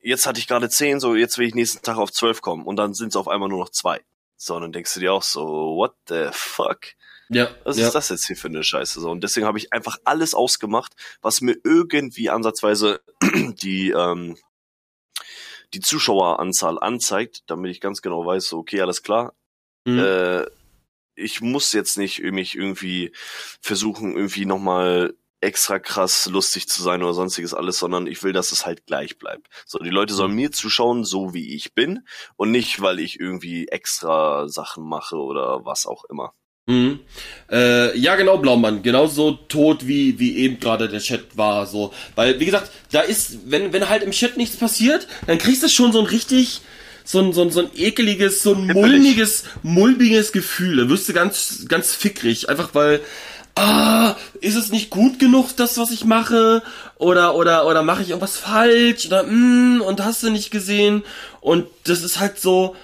jetzt hatte ich gerade zehn, so jetzt will ich nächsten Tag auf zwölf kommen und dann sind es auf einmal nur noch zwei. So, und dann denkst du dir auch so, what the fuck? Ja, Was ja. ist das jetzt hier für eine Scheiße? So, und deswegen habe ich einfach alles ausgemacht, was mir irgendwie ansatzweise die, ähm, die Zuschaueranzahl anzeigt, damit ich ganz genau weiß, okay, alles klar. Mhm. Äh, ich muss jetzt nicht mich irgendwie versuchen, irgendwie nochmal extra krass lustig zu sein oder sonstiges alles, sondern ich will, dass es halt gleich bleibt. So, die Leute sollen mir zuschauen, so wie ich bin und nicht, weil ich irgendwie extra Sachen mache oder was auch immer. Mhm. Äh, ja, genau, Blaumann. Genauso tot, wie, wie eben gerade der Chat war. So. Weil, wie gesagt, da ist, wenn, wenn halt im Chat nichts passiert, dann kriegst du schon so ein richtig, so ein, so ein, so ein ekeliges, so ein mulmiges, mulmiges Gefühl. Da wirst du ganz, ganz fickrig. Einfach weil, ah, ist es nicht gut genug, das, was ich mache? Oder, oder, oder mache ich irgendwas falsch? Oder, mm, und hast du nicht gesehen? Und das ist halt so,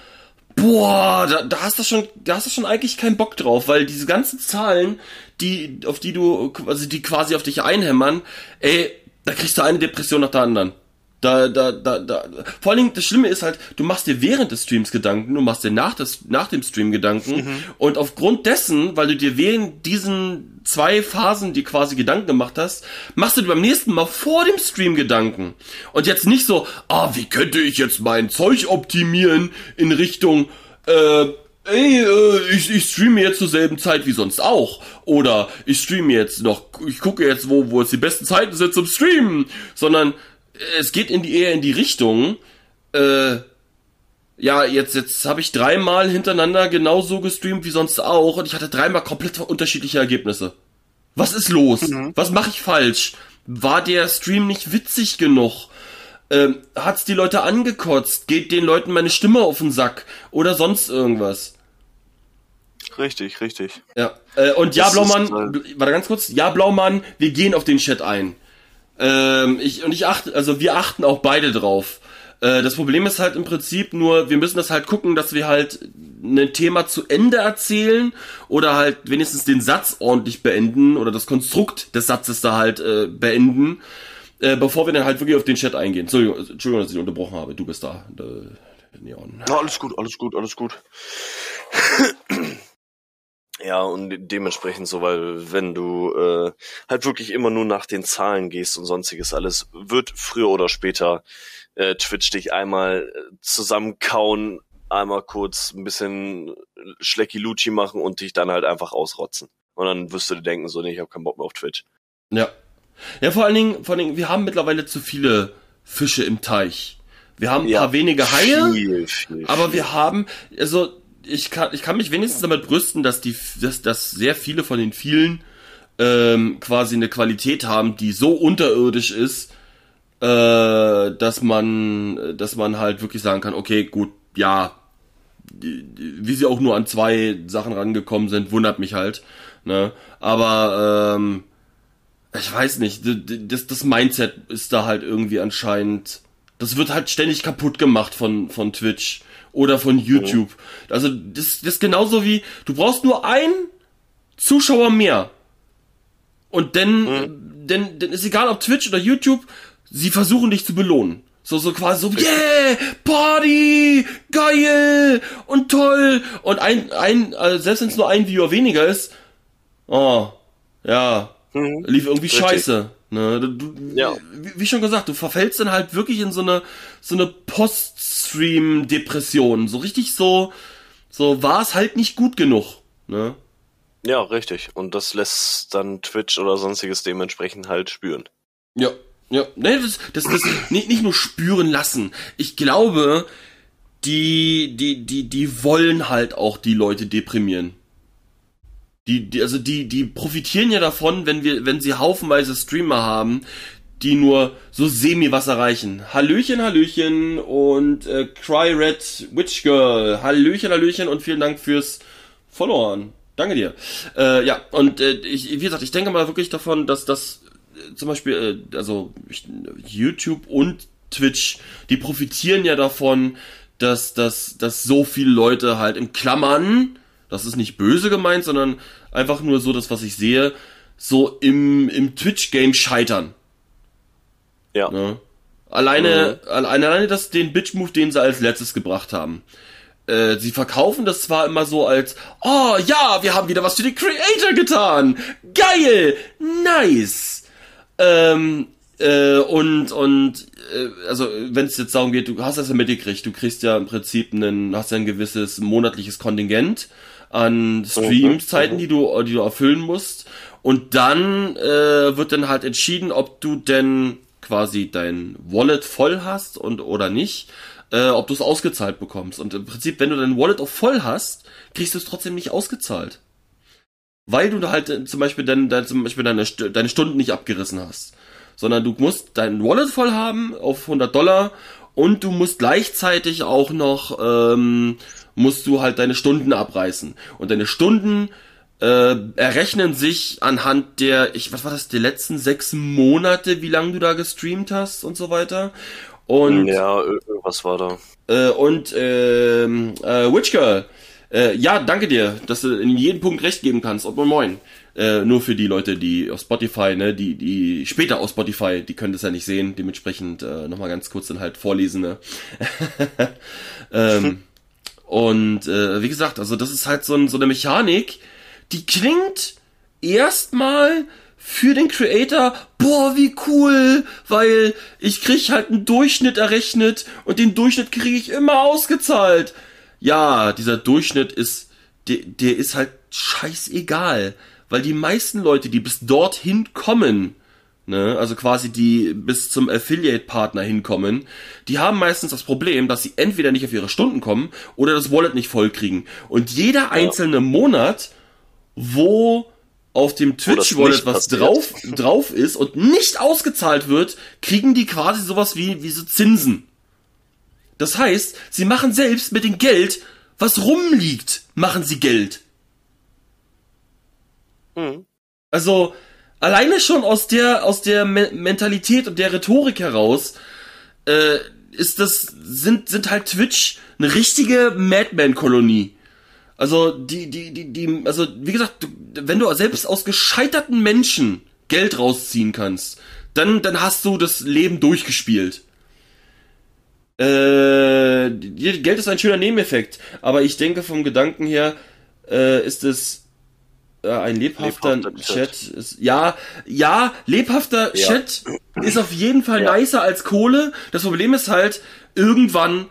Boah, da, da hast du schon, da hast du schon eigentlich keinen Bock drauf, weil diese ganzen Zahlen, die, auf die du, also die quasi auf dich einhämmern, ey, da kriegst du eine Depression nach der anderen. Da, da, da, da. Vor allen Dingen, das Schlimme ist halt, du machst dir während des Streams Gedanken, du machst dir nach, des, nach dem Stream Gedanken und aufgrund dessen, weil du dir während diesen zwei Phasen die quasi Gedanken gemacht hast, machst du dir beim nächsten Mal vor dem Stream Gedanken. Und jetzt nicht so, ah, wie könnte ich jetzt mein Zeug optimieren in Richtung, äh, ey, äh, ich, ich streame jetzt zur selben Zeit wie sonst auch. Oder ich streame jetzt noch, ich gucke jetzt, wo, wo es die besten Zeiten sind zum Streamen. Sondern es geht in die, eher in die Richtung, äh, ja, jetzt, jetzt habe ich dreimal hintereinander genauso gestreamt wie sonst auch und ich hatte dreimal komplett unterschiedliche Ergebnisse. Was ist los? Was mache ich falsch? War der Stream nicht witzig genug? Ähm, hat's die Leute angekotzt? Geht den Leuten meine Stimme auf den Sack? Oder sonst irgendwas? Richtig, richtig. Ja. Äh, und ja, Das Blaumann, warte ganz kurz. Ja, Blaumann, wir gehen auf den Chat ein. Ähm, ich, und ich achte, also wir achten auch beide drauf. Äh, das Problem ist halt im Prinzip nur, wir müssen das halt gucken, dass wir halt ein Thema zu Ende erzählen oder halt wenigstens den Satz ordentlich beenden oder das Konstrukt des Satzes da halt äh, beenden, äh, bevor wir dann halt wirklich auf den Chat eingehen. Entschuldigung, Entschuldigung dass ich dich unterbrochen habe. Du bist da. Äh, Neon. Ja, alles gut, alles gut, alles gut. Ja, und de- dementsprechend so, weil wenn du äh, halt wirklich immer nur nach den Zahlen gehst und sonstiges alles, wird früher oder später äh, Twitch dich einmal äh, zusammenkauen, einmal kurz ein bisschen Schlecki-Lutschi machen und dich dann halt einfach ausrotzen. Und dann wirst du dir denken, so, nee, ich habe keinen Bock mehr auf Twitch. Ja. Ja, vor allen Dingen, vor allen Dingen, wir haben mittlerweile zu viele Fische im Teich. Wir haben ein Ja, paar wenige Haie, Viel, viel, aber viel. wir haben, also ich kann, ich kann mich wenigstens damit brüsten, dass die, dass, dass sehr viele von den vielen ähm, quasi eine Qualität haben, die so unterirdisch ist, äh, dass man, dass man halt wirklich sagen kann, okay, gut, ja, wie sie auch nur an zwei Sachen rangekommen sind, wundert mich halt. Ne? Aber ähm, ich weiß nicht, das, das Mindset ist da halt irgendwie anscheinend. Das wird halt ständig kaputt gemacht von, von Twitch oder von YouTube. Also das, das ist genauso wie, du brauchst nur einen Zuschauer mehr. Und dann, dann, dann ist egal ob Twitch oder YouTube, sie versuchen dich zu belohnen. So, so quasi so, yeah, Party, geil und toll. Und ein, ein, also selbst wenn es nur ein Viewer weniger ist, oh, ja, Mhm. lief irgendwie Richtig. scheiße. Ne? Du, Ja. wie, wie schon gesagt, du verfällst dann halt wirklich in so eine so eine Post-Stream-Depression. So richtig so, so war es halt nicht gut genug. Ne? Ja, richtig. Und das lässt dann Twitch oder sonstiges dementsprechend halt spüren. Ja, Ja, ne, das, das, das nicht, nicht nur spüren lassen. Ich glaube, die, die, die, die wollen halt auch die Leute deprimieren. Die, die, also die, die profitieren ja davon, wenn wir, wenn sie haufenweise Streamer haben, die nur so semi was erreichen. Hallöchen, Hallöchen und äh, Cry Red Witch Girl. Hallöchen, Hallöchen und vielen Dank fürs Followen. Danke dir. Äh, ja, und äh, ich, wie gesagt, ich denke mal wirklich davon, dass das äh, zum Beispiel, äh, also ich, YouTube und Twitch, die profitieren ja davon, dass, dass, dass so viele Leute halt in Klammern das ist nicht böse gemeint, sondern einfach nur so das, was ich sehe, so im, im Twitch-Game scheitern. Ja. Ne? Alleine, mhm. alleine das, den Bitch-Move, den sie als letztes gebracht haben. Äh, sie verkaufen das zwar immer so als, oh ja, wir haben wieder was für die Creator getan. Geil, nice. Ähm, äh, und und äh, also wenn es jetzt darum geht, du hast das ja mitgekriegt, du kriegst ja im Prinzip einen, hast ja ein gewisses monatliches Kontingent an Streamzeiten, die du, die du erfüllen musst. Und dann äh, wird dann halt entschieden, ob du denn quasi dein Wallet voll hast und oder nicht, äh, ob du es ausgezahlt bekommst. Und im Prinzip, wenn du dein Wallet auch voll hast, kriegst du es trotzdem nicht ausgezahlt. Weil du halt äh, zum Beispiel dann, dann zum Beispiel deine, deine Stunden nicht abgerissen hast. Sondern du musst dein Wallet voll haben auf 100 Dollar und du musst gleichzeitig auch noch ähm, musst du halt deine Stunden abreißen. Und deine Stunden äh, errechnen sich anhand der, ich, was war das, die letzten sechs Monate, wie lange du da gestreamt hast und so weiter. Und ja, irgendwas war da. Äh, und ähm, äh, Witch Girl, äh, ja, danke dir, dass du in jedem Punkt recht geben kannst. Und moin moin. Äh, nur für die Leute, die auf Spotify, ne, die, die später auf Spotify, die können das ja nicht sehen, dementsprechend äh, nochmal ganz kurz dann halt vorlesen, ne? ähm, Und äh, wie gesagt, also das ist halt so, ein, so eine Mechanik, die klingt erstmal für den Creator, boah, wie cool, weil ich krieg halt einen Durchschnitt errechnet und den Durchschnitt kriege ich immer ausgezahlt. Ja, dieser Durchschnitt ist, der, der ist halt scheißegal, weil die meisten Leute, die bis dorthin kommen, ne, also quasi die bis zum Affiliate-Partner hinkommen, die haben meistens das Problem, dass sie entweder nicht auf ihre Stunden kommen oder das Wallet nicht voll kriegen. Und jeder einzelne Monat, wo auf dem Twitch-Wallet was drauf, drauf ist und nicht ausgezahlt wird, kriegen die quasi sowas wie, wie so Zinsen. Das heißt, sie machen selbst mit dem Geld, was rumliegt, machen sie Geld. Mhm. Also, alleine schon aus der, aus der Me Mentalität und der Rhetorik heraus, äh, ist das, sind, sind halt Twitch eine richtige Madman-Kolonie. Also, die, die, die, die, also, wie gesagt, wenn du selbst aus gescheiterten Menschen Geld rausziehen kannst, dann, dann hast du das Leben durchgespielt. Äh, Geld ist ein schöner Nebeneffekt, aber ich denke vom Gedanken her, äh, ist es äh, ein lebhafter, lebhafter Chat. Chat. ist, ja, ja, lebhafter ja. Chat ist auf jeden Fall ja. nicer als Kohle. Das Problem ist halt, irgendwann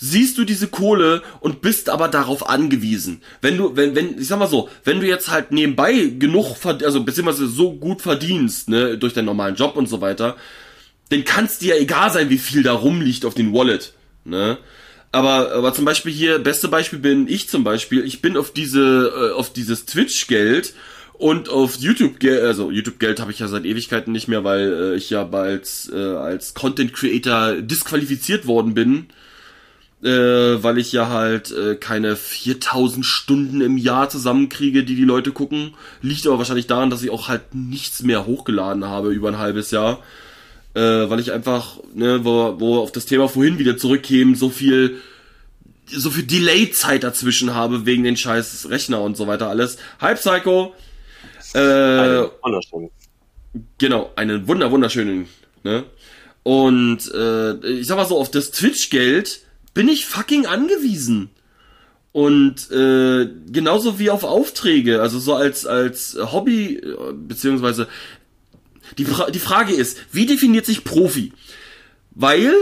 siehst du diese Kohle und bist aber darauf angewiesen. Wenn du, wenn, wenn, ich sag mal so, wenn du jetzt halt nebenbei genug, also beziehungsweise so gut verdienst, ne, durch deinen normalen Job und so weiter, dann kann es dir ja egal sein, wie viel da rumliegt auf den Wallet, ne. Aber, aber zum Beispiel hier, beste Beispiel bin ich zum Beispiel. Ich bin auf diese, äh, auf dieses Twitch-Geld und auf YouTube-Geld, also YouTube-Geld habe ich ja seit Ewigkeiten nicht mehr, weil äh, ich ja bald äh, als Content-Creator disqualifiziert worden bin. Äh, weil ich ja halt äh, keine 4000 Stunden im Jahr zusammenkriege, die die Leute gucken. Liegt aber wahrscheinlich daran, dass ich auch halt nichts mehr hochgeladen habe über ein halbes Jahr äh, weil ich einfach, ne, wo, wo auf das Thema vorhin wieder zurückkämen, so viel so viel Delay-Zeit dazwischen habe wegen den scheiß Rechner und so weiter alles. Hype Psycho. Äh, wunderschön. Genau, einen wunder wunderschönen, ne? Und äh, ich sag mal so, auf das Twitch-Geld bin ich fucking angewiesen. Und äh, genauso wie auf Aufträge, also so als als Hobby, äh, beziehungsweise die, Fra die Frage ist, wie definiert sich Profi? Weil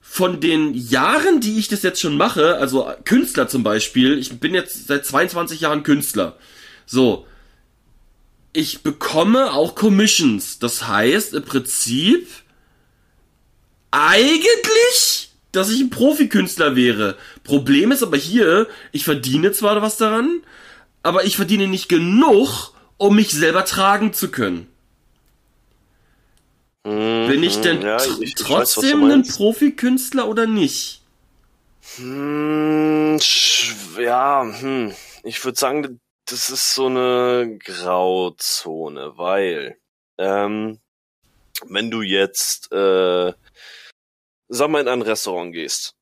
von den Jahren, die ich das jetzt schon mache, also Künstler zum Beispiel, ich bin jetzt seit 22 Jahren Künstler. So. ich bekomme auch Commissions. Das heißt, im Prinzip eigentlich, dass ich ein Profikünstler wäre. Problem ist aber hier, ich verdiene zwar was daran, aber ich verdiene nicht genug, um mich selber tragen zu können. Bin ich denn Mhm, ja, ich- ich weiß, trotzdem ein. Profikünstler oder nicht? Hm, ja, hm. Ich würde sagen, das ist so eine Grauzone, weil ähm, wenn du jetzt, äh, sag mal, in ein Restaurant gehst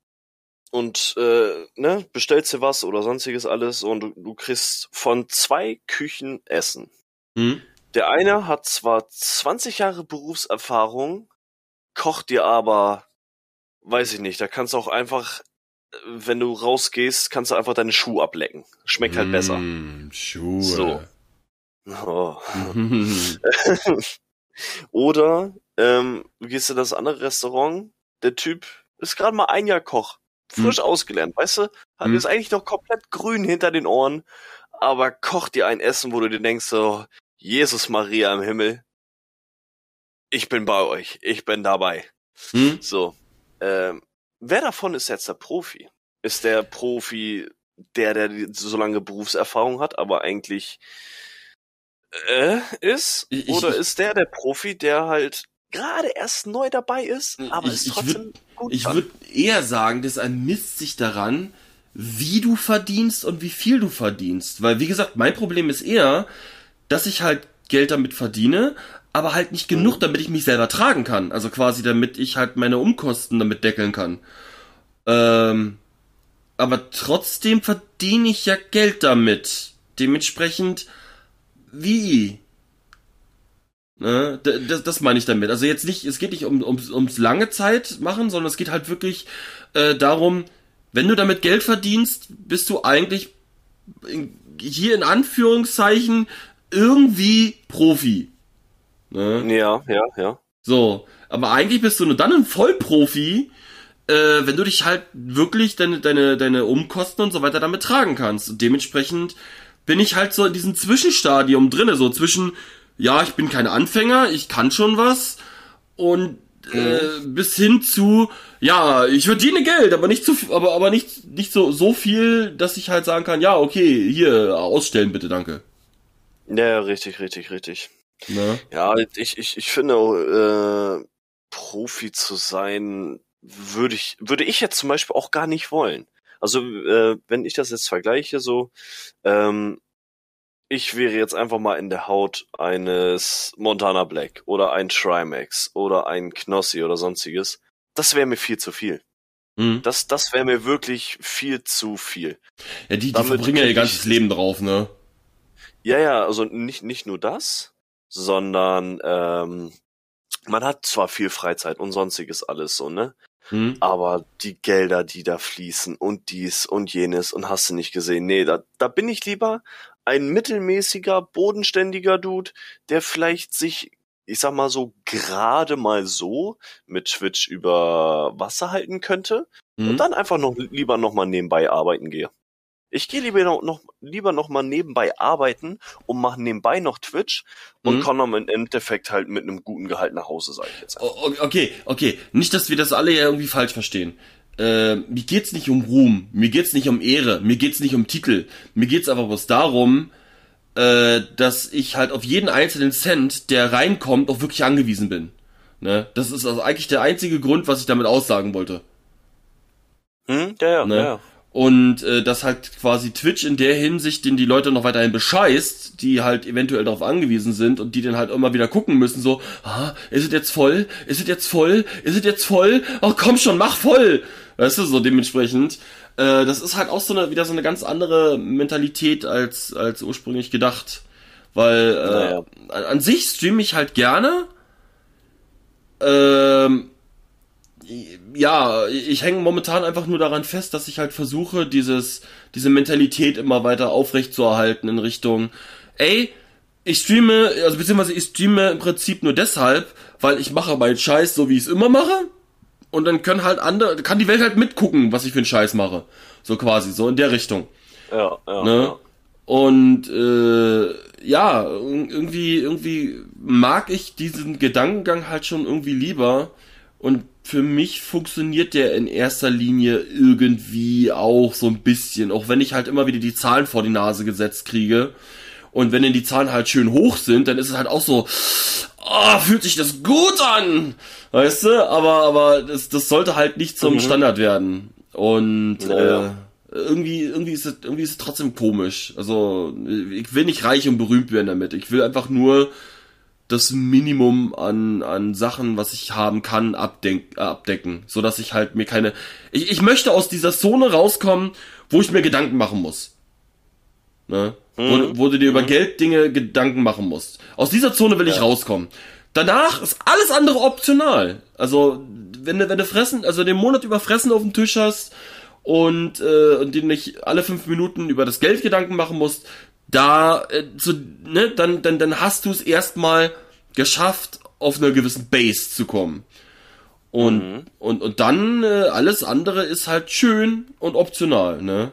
und äh, ne, bestellst dir was oder sonstiges alles und du, du kriegst von zwei Küchen Essen. Hm? Der eine hat zwar 20 Jahre Berufserfahrung, kocht dir aber, weiß ich nicht, da kannst du auch einfach, wenn du rausgehst, kannst du einfach deine Schuhe ablecken. Schmeckt halt besser. Hm, Schuhe. So. Oh. Oder ähm, du gehst in das andere Restaurant, der Typ ist gerade mal ein Jahr Koch, frisch ausgelernt, weißt du? Hat Hm. ist eigentlich noch komplett grün hinter den Ohren, aber kocht dir ein Essen, wo du dir denkst so, Jesus Maria im Himmel, ich bin bei euch, ich bin dabei. Hm? So, ähm, wer davon ist jetzt der Profi? Ist der Profi der, der so lange Berufserfahrung hat, aber eigentlich äh, ist? Ich- Oder ich- ist der der Profi, der halt gerade erst neu dabei ist, aber Ich- es ich trotzdem gut Ich würde eher sagen, das ermisst sich daran, wie du verdienst und wie viel du verdienst. Weil, wie gesagt, mein Problem ist eher, dass ich halt Geld damit verdiene, aber halt nicht genug, damit ich mich selber tragen kann. Also quasi, damit ich halt meine Umkosten damit deckeln kann. Ähm, aber trotzdem verdiene ich ja Geld damit. Dementsprechend, wie? Ne? Das, das meine ich damit. Also jetzt nicht, es geht nicht um, ums, ums lange Zeit machen, sondern es geht halt wirklich äh, darum, wenn du damit Geld verdienst, bist du eigentlich hier in Anführungszeichen irgendwie Profi. Ne? Ja, ja, ja. So, aber eigentlich bist du nur dann ein Vollprofi, äh, wenn du dich halt wirklich deine, deine, deine Umkosten und so weiter damit tragen kannst. Und dementsprechend bin ich halt so in diesem Zwischenstadium drinne, so zwischen, ja, ich bin kein Anfänger, ich kann schon was und äh, bis hin zu, ja, ich verdiene Geld, aber nicht zu, aber aber nicht nicht so so viel, dass ich halt sagen kann, ja, okay, hier ausstellen bitte, danke. Ja, richtig, richtig, richtig. Ne? Ja, ich, ich, ich finde, äh, Profi zu sein, würde ich, würde ich jetzt zum Beispiel auch gar nicht wollen. Also, äh, wenn ich das jetzt vergleiche, so, ähm, ich wäre jetzt einfach mal in der Haut eines Montana Black oder ein Trimax oder ein Knossi oder sonstiges. Das wäre mir viel zu viel. Hm. Das, das wäre mir wirklich viel zu viel. Ja, die, die Damit verbringen ja ihr ganzes Leben drauf, ne? Ja, ja, also nicht, nicht nur das, sondern ähm, man hat zwar viel Freizeit und sonstiges alles so, ne? Hm? Aber die Gelder, die da fließen und dies und jenes und hast du nicht gesehen, nee, da, da bin ich lieber ein mittelmäßiger, bodenständiger Dude, der vielleicht sich, ich sag mal so, gerade mal so mit Twitch über Wasser halten könnte Hm? und dann einfach noch lieber noch mal nebenbei arbeiten gehe. Ich gehe lieber noch, noch lieber noch mal nebenbei arbeiten und mache nebenbei noch Twitch und Mhm. komme im Endeffekt halt mit einem guten Gehalt nach Hause, sage ich jetzt. O- o- Okay, okay. Nicht, dass wir das alle ja irgendwie falsch verstehen. Äh, mir geht's nicht um Ruhm, mir geht's nicht um Ehre, mir geht's nicht um Titel. Mir geht's aber bloß darum, äh, dass ich halt auf jeden einzelnen Cent, der reinkommt, auch wirklich angewiesen bin. Ne? Das ist also eigentlich der einzige Grund, was ich damit aussagen wollte. Hm? Ja, ja, Ne? ja, ja. Und äh, dass halt quasi Twitch in der Hinsicht, den die Leute noch weiterhin bescheißt, die halt eventuell darauf angewiesen sind und die dann halt immer wieder gucken müssen, so, ah, ist es jetzt voll? Ist es jetzt voll? Ist es jetzt voll? Oh, komm schon, mach voll! Weißt du, so dementsprechend. Äh, das ist halt auch so eine, wieder so eine ganz andere Mentalität als, als ursprünglich gedacht. Weil äh, Naja. an, an sich streame ich halt gerne. Ähm, ja, ich hänge momentan einfach nur daran fest, dass ich halt versuche, dieses, diese Mentalität immer weiter aufrechtzuerhalten in Richtung, ey, ich streame, also beziehungsweise ich streame im Prinzip nur deshalb, weil ich mache meinen Scheiß so, wie ich es immer mache. Und dann können halt andere, kann die Welt halt mitgucken, was ich für einen Scheiß mache. So quasi, so in der Richtung. ja, ja, Ne? ja. Und äh, ja, irgendwie, irgendwie mag ich diesen Gedankengang halt schon irgendwie lieber. Und für mich funktioniert der in erster Linie irgendwie auch so ein bisschen, auch wenn ich halt immer wieder die Zahlen vor die Nase gesetzt kriege. Und wenn denn die Zahlen halt schön hoch sind, dann ist es halt auch so, oh, fühlt sich das gut an, weißt du? Aber aber das, das sollte halt nicht zum mhm. Standard werden. Und ja, äh, irgendwie irgendwie ist es irgendwie ist es trotzdem komisch. Also ich will nicht reich und berühmt werden damit. Ich will einfach nur das Minimum an, an Sachen, was ich haben kann, abdenk, äh, abdecken, so dass ich halt mir keine, ich, ich möchte aus dieser Zone rauskommen, wo ich mir Gedanken machen muss. Ne? Mhm. Wo, wo, du dir über mhm. Gelddinge Gedanken machen musst. Aus dieser Zone will ja. ich rauskommen. Danach ist alles andere optional. Also, wenn du, wenn du fressen, also den Monat über Fressen auf dem Tisch hast und, äh, und dir nicht alle fünf Minuten über das Geld Gedanken machen musst, da, äh, so, ne, dann, dann, dann hast du es erstmal geschafft, auf einer gewissen Base zu kommen. Und, mhm. und, und dann, äh, alles andere ist halt schön und optional, ne?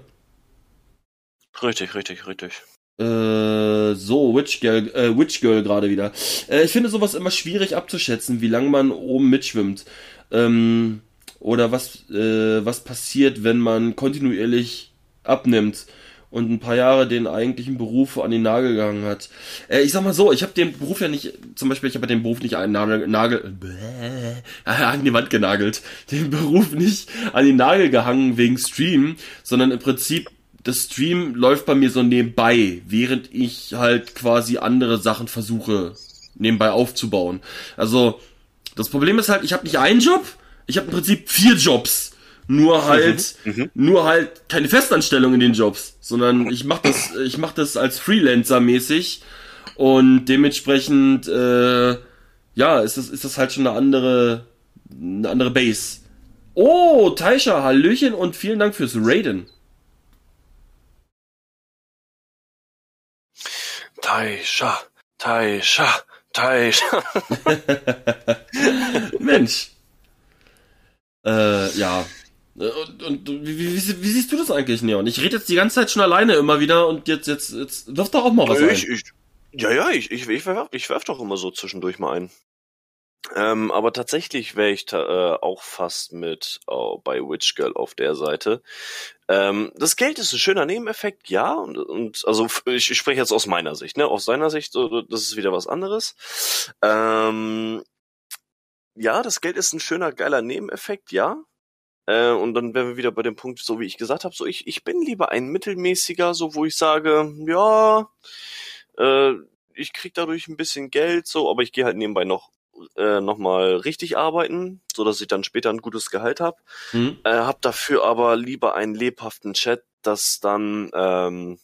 Richtig, richtig, richtig. Äh, so, Witch Girl, äh, Witch Girl gerade wieder. Äh, ich finde sowas immer schwierig abzuschätzen, wie lange man oben mitschwimmt. Ähm, oder was, äh, was passiert, wenn man kontinuierlich abnimmt und ein paar Jahre den eigentlichen Beruf an den Nagel gegangen hat. Äh, ich sag mal so, ich habe den Beruf ja nicht, zum Beispiel, ich habe den Beruf nicht an den Nagel, Nagel bäh, an die Wand genagelt, den Beruf nicht an den Nagel gehangen wegen Stream, sondern im Prinzip das Stream läuft bei mir so nebenbei, während ich halt quasi andere Sachen versuche nebenbei aufzubauen. Also das Problem ist halt, ich habe nicht einen Job, ich habe im Prinzip vier Jobs. Nur halt, mhm, mhm, nur halt keine Festanstellung in den Jobs, sondern ich mache das, ich mache das als Freelancer mäßig und dementsprechend, äh, ja, ist das, ist das halt schon eine andere, eine andere Base. Oh, Taisha, Hallöchen und vielen Dank fürs Raiden. Taisha, Taisha, Taisha. Mensch. Äh, ja. Äh, und, und wie, wie, wie, siehst du das eigentlich, Neon? Ich rede jetzt die ganze Zeit schon alleine immer wieder und jetzt, jetzt, jetzt wirf doch auch mal was ich, ein. Ich, ja, ja, ich, ich, ich, werf, ich werf doch immer so zwischendurch mal ein. Ähm, aber tatsächlich wäre ich äh, auch fast mit oh, bei Witch Girl auf der Seite. Ähm, das Geld ist ein schöner Nebeneffekt, ja, und, und also ich, ich spreche jetzt aus meiner Sicht, ne? Aus seiner Sicht, so, das ist wieder was anderes. Ähm, ja, das Geld ist ein schöner, geiler Nebeneffekt, ja. Äh, und dann wären wir wieder bei dem Punkt, so wie ich gesagt habe, so ich, ich bin lieber ein mittelmäßiger, so wo ich sage, ja, äh, ich krieg dadurch ein bisschen Geld, so, aber ich gehe halt nebenbei noch äh, nochmal richtig arbeiten, so dass ich dann später ein gutes Gehalt habe. Mhm. Äh, hab dafür aber lieber einen lebhaften Chat, das dann ähm,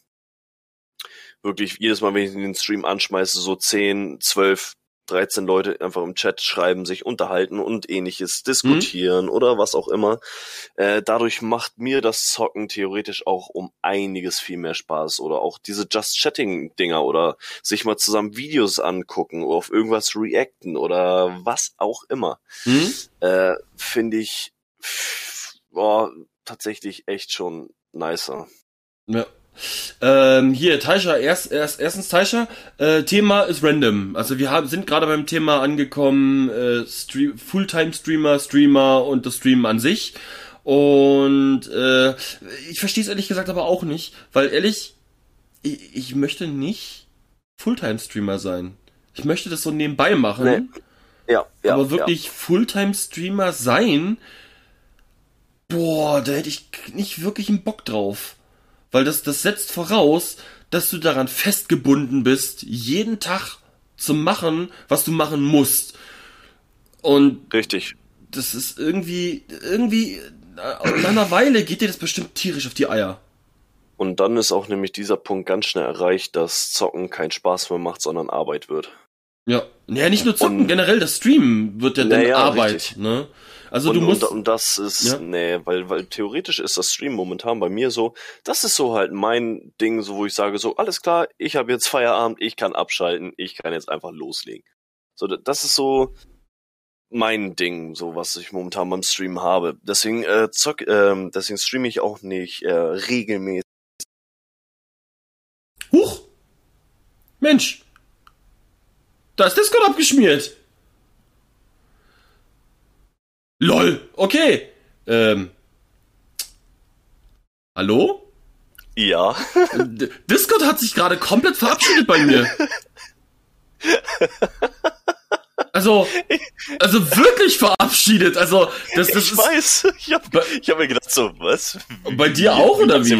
wirklich jedes Mal, wenn ich den Stream anschmeiße, so 10, 12, 13 Leute einfach im Chat schreiben, sich unterhalten und ähnliches diskutieren mhm. oder was auch immer. Äh, dadurch macht mir das Zocken theoretisch auch um einiges viel mehr Spaß oder auch diese Just Chatting Dinger oder sich mal zusammen Videos angucken oder auf irgendwas reacten oder was auch immer. Mhm. Äh, Finde ich boah, tatsächlich echt schon nicer. Ja. Ähm, hier, Taisha, erst, erst, erstens Taisha, äh, Thema ist random. Also wir haben, sind gerade beim Thema angekommen, äh, Stream, Fulltime-Streamer, Streamer und das Streamen an sich. Und äh, ich verstehe es ehrlich gesagt aber auch nicht, weil ehrlich, ich, ich möchte nicht Fulltime-Streamer sein. Ich möchte das so nebenbei machen. Nee. Ja, ja. Aber wirklich ja. Fulltime-Streamer sein, boah, da hätte ich nicht wirklich einen Bock drauf. Weil das, das setzt voraus, dass du daran festgebunden bist, jeden Tag zu machen, was du machen musst. Und richtig. Das ist irgendwie, irgendwie, nach einer Weile geht dir das bestimmt tierisch auf die Eier. Und dann ist auch nämlich dieser Punkt ganz schnell erreicht, dass Zocken keinen Spaß mehr macht, sondern Arbeit wird. Ja, naja, nicht nur Zocken, Und, generell das Streamen wird ja dann Arbeit, richtig. ne? Also und, du musst. Und, und das ist, ja? nee, weil, weil theoretisch ist das Stream momentan bei mir so, das ist so halt mein Ding, so wo ich sage, so, alles klar, ich habe jetzt Feierabend, ich kann abschalten, ich kann jetzt einfach loslegen. So, das ist so mein Ding, so was ich momentan beim Stream habe. Deswegen, äh, zock, ähm, deswegen streame ich auch nicht äh, regelmäßig. Huch! Mensch! Da ist Discord abgeschmiert! LOL! Okay! Ähm. Hallo? Ja. Discord hat sich gerade komplett verabschiedet bei mir. Also, also wirklich verabschiedet. Also, das, das ich ist. weiß. Ich habe hab mir gedacht, so, was? Bei dir auch, oder wie?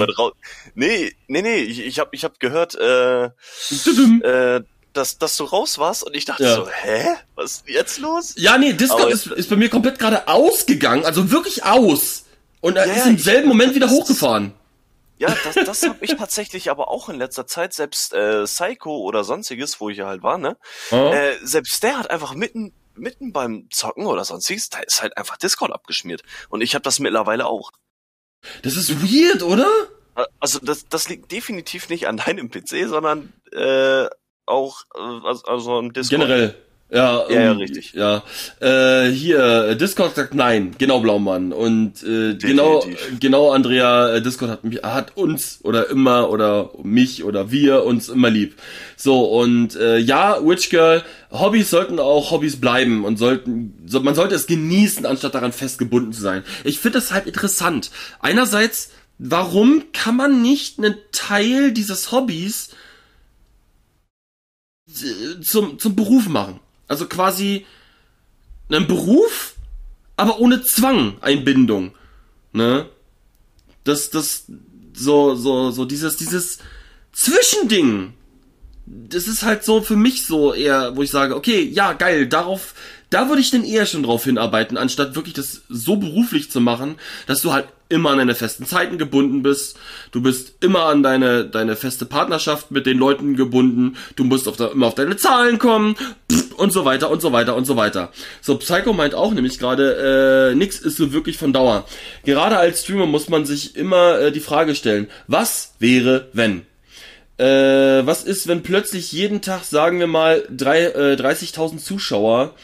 Nee, nee, nee, ich, ich habe ich hab gehört, äh, äh, dass, dass du raus warst und ich dachte Ja. so, hä? Was ist jetzt los? Ja, nee, Discord ist, ist bei mir komplett gerade ausgegangen. Also wirklich aus. Und er Ja, ist im selben Moment wieder hochgefahren. Ja, das, das habe ich tatsächlich aber auch in letzter Zeit, selbst äh, Psycho oder sonstiges, wo ich ja halt war, ne? Ja. Äh, selbst der hat einfach mitten mitten beim Zocken oder sonstiges, da ist halt einfach Discord abgeschmiert. Und ich habe das mittlerweile auch. Das ist weird, oder? Also das, das liegt definitiv nicht an deinem PC, sondern äh, auch also, also am Discord. Generell. Ja, Ja, ja, richtig. Ja, äh, hier, äh, Discord sagt nein, genau Blaumann. Und äh, genau, Definitiv. genau, Andrea, äh, Discord hat mich, hat uns oder immer oder mich oder wir uns immer lieb. So, und äh, ja, Witch Girl, Hobbys sollten auch Hobbys bleiben und sollten, so, man sollte es genießen, anstatt daran festgebunden zu sein. Ich finde das halt interessant. Einerseits, warum kann man nicht einen Teil dieses Hobbys zum, zum Beruf machen? Also quasi einen Beruf, aber ohne Zwang, Einbindung. Ne? Das, das, so, so, so dieses, dieses Zwischending. Das ist halt so für mich so eher, wo ich sage, okay, ja, geil, darauf, da würde ich denn eher schon drauf hinarbeiten, anstatt wirklich das so beruflich zu machen, dass du halt immer an deine festen Zeiten gebunden bist. Du bist immer an deine, deine feste Partnerschaft mit den Leuten gebunden. Du musst auf da, immer auf deine Zahlen kommen und so weiter und so weiter und so weiter. So, Psycho meint auch nämlich gerade, äh, nix ist so wirklich von Dauer. Gerade als Streamer muss man sich immer äh, die Frage stellen, was wäre, wenn? Äh, was ist, wenn plötzlich jeden Tag, sagen wir mal, drei, äh, 30.000 Zuschauer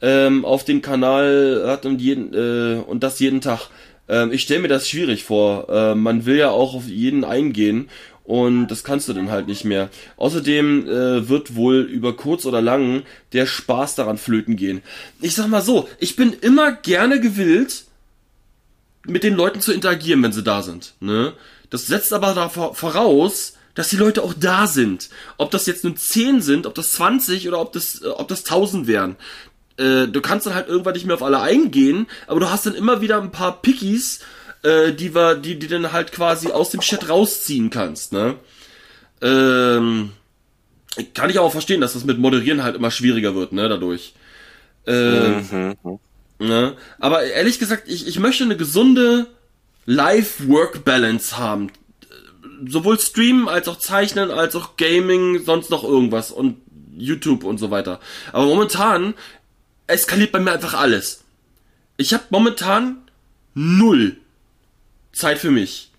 ähm, auf den Kanal hat und, jeden, äh, und das jeden Tag? Ähm, ich stelle mir das schwierig vor. Äh, man will ja auch auf jeden eingehen und das kannst du dann halt nicht mehr. Außerdem äh, wird wohl über kurz oder lang der Spaß daran flöten gehen. Ich sag mal so, ich bin immer gerne gewillt, mit den Leuten zu interagieren, wenn sie da sind. Ne? Das setzt aber da vor- voraus, dass die Leute auch da sind. Ob das jetzt nun 10 sind, ob das 20 oder ob das, äh, ob das 1000 wären. Äh, du kannst dann halt irgendwann nicht mehr auf alle eingehen, aber du hast dann immer wieder ein paar Pickies, äh, die wir, die, die dann halt quasi aus dem Chat rausziehen kannst, ne? Ähm, kann ich auch verstehen, dass das mit Moderieren halt immer schwieriger wird, ne, dadurch. Ähm, Mhm. Ne? Aber ehrlich gesagt, ich, ich möchte eine gesunde Life-Work-Balance haben. Sowohl Streamen als auch Zeichnen, als auch Gaming, sonst noch irgendwas und YouTube und so weiter. Aber momentan eskaliert bei mir einfach alles. Ich habe momentan null Zeit für mich.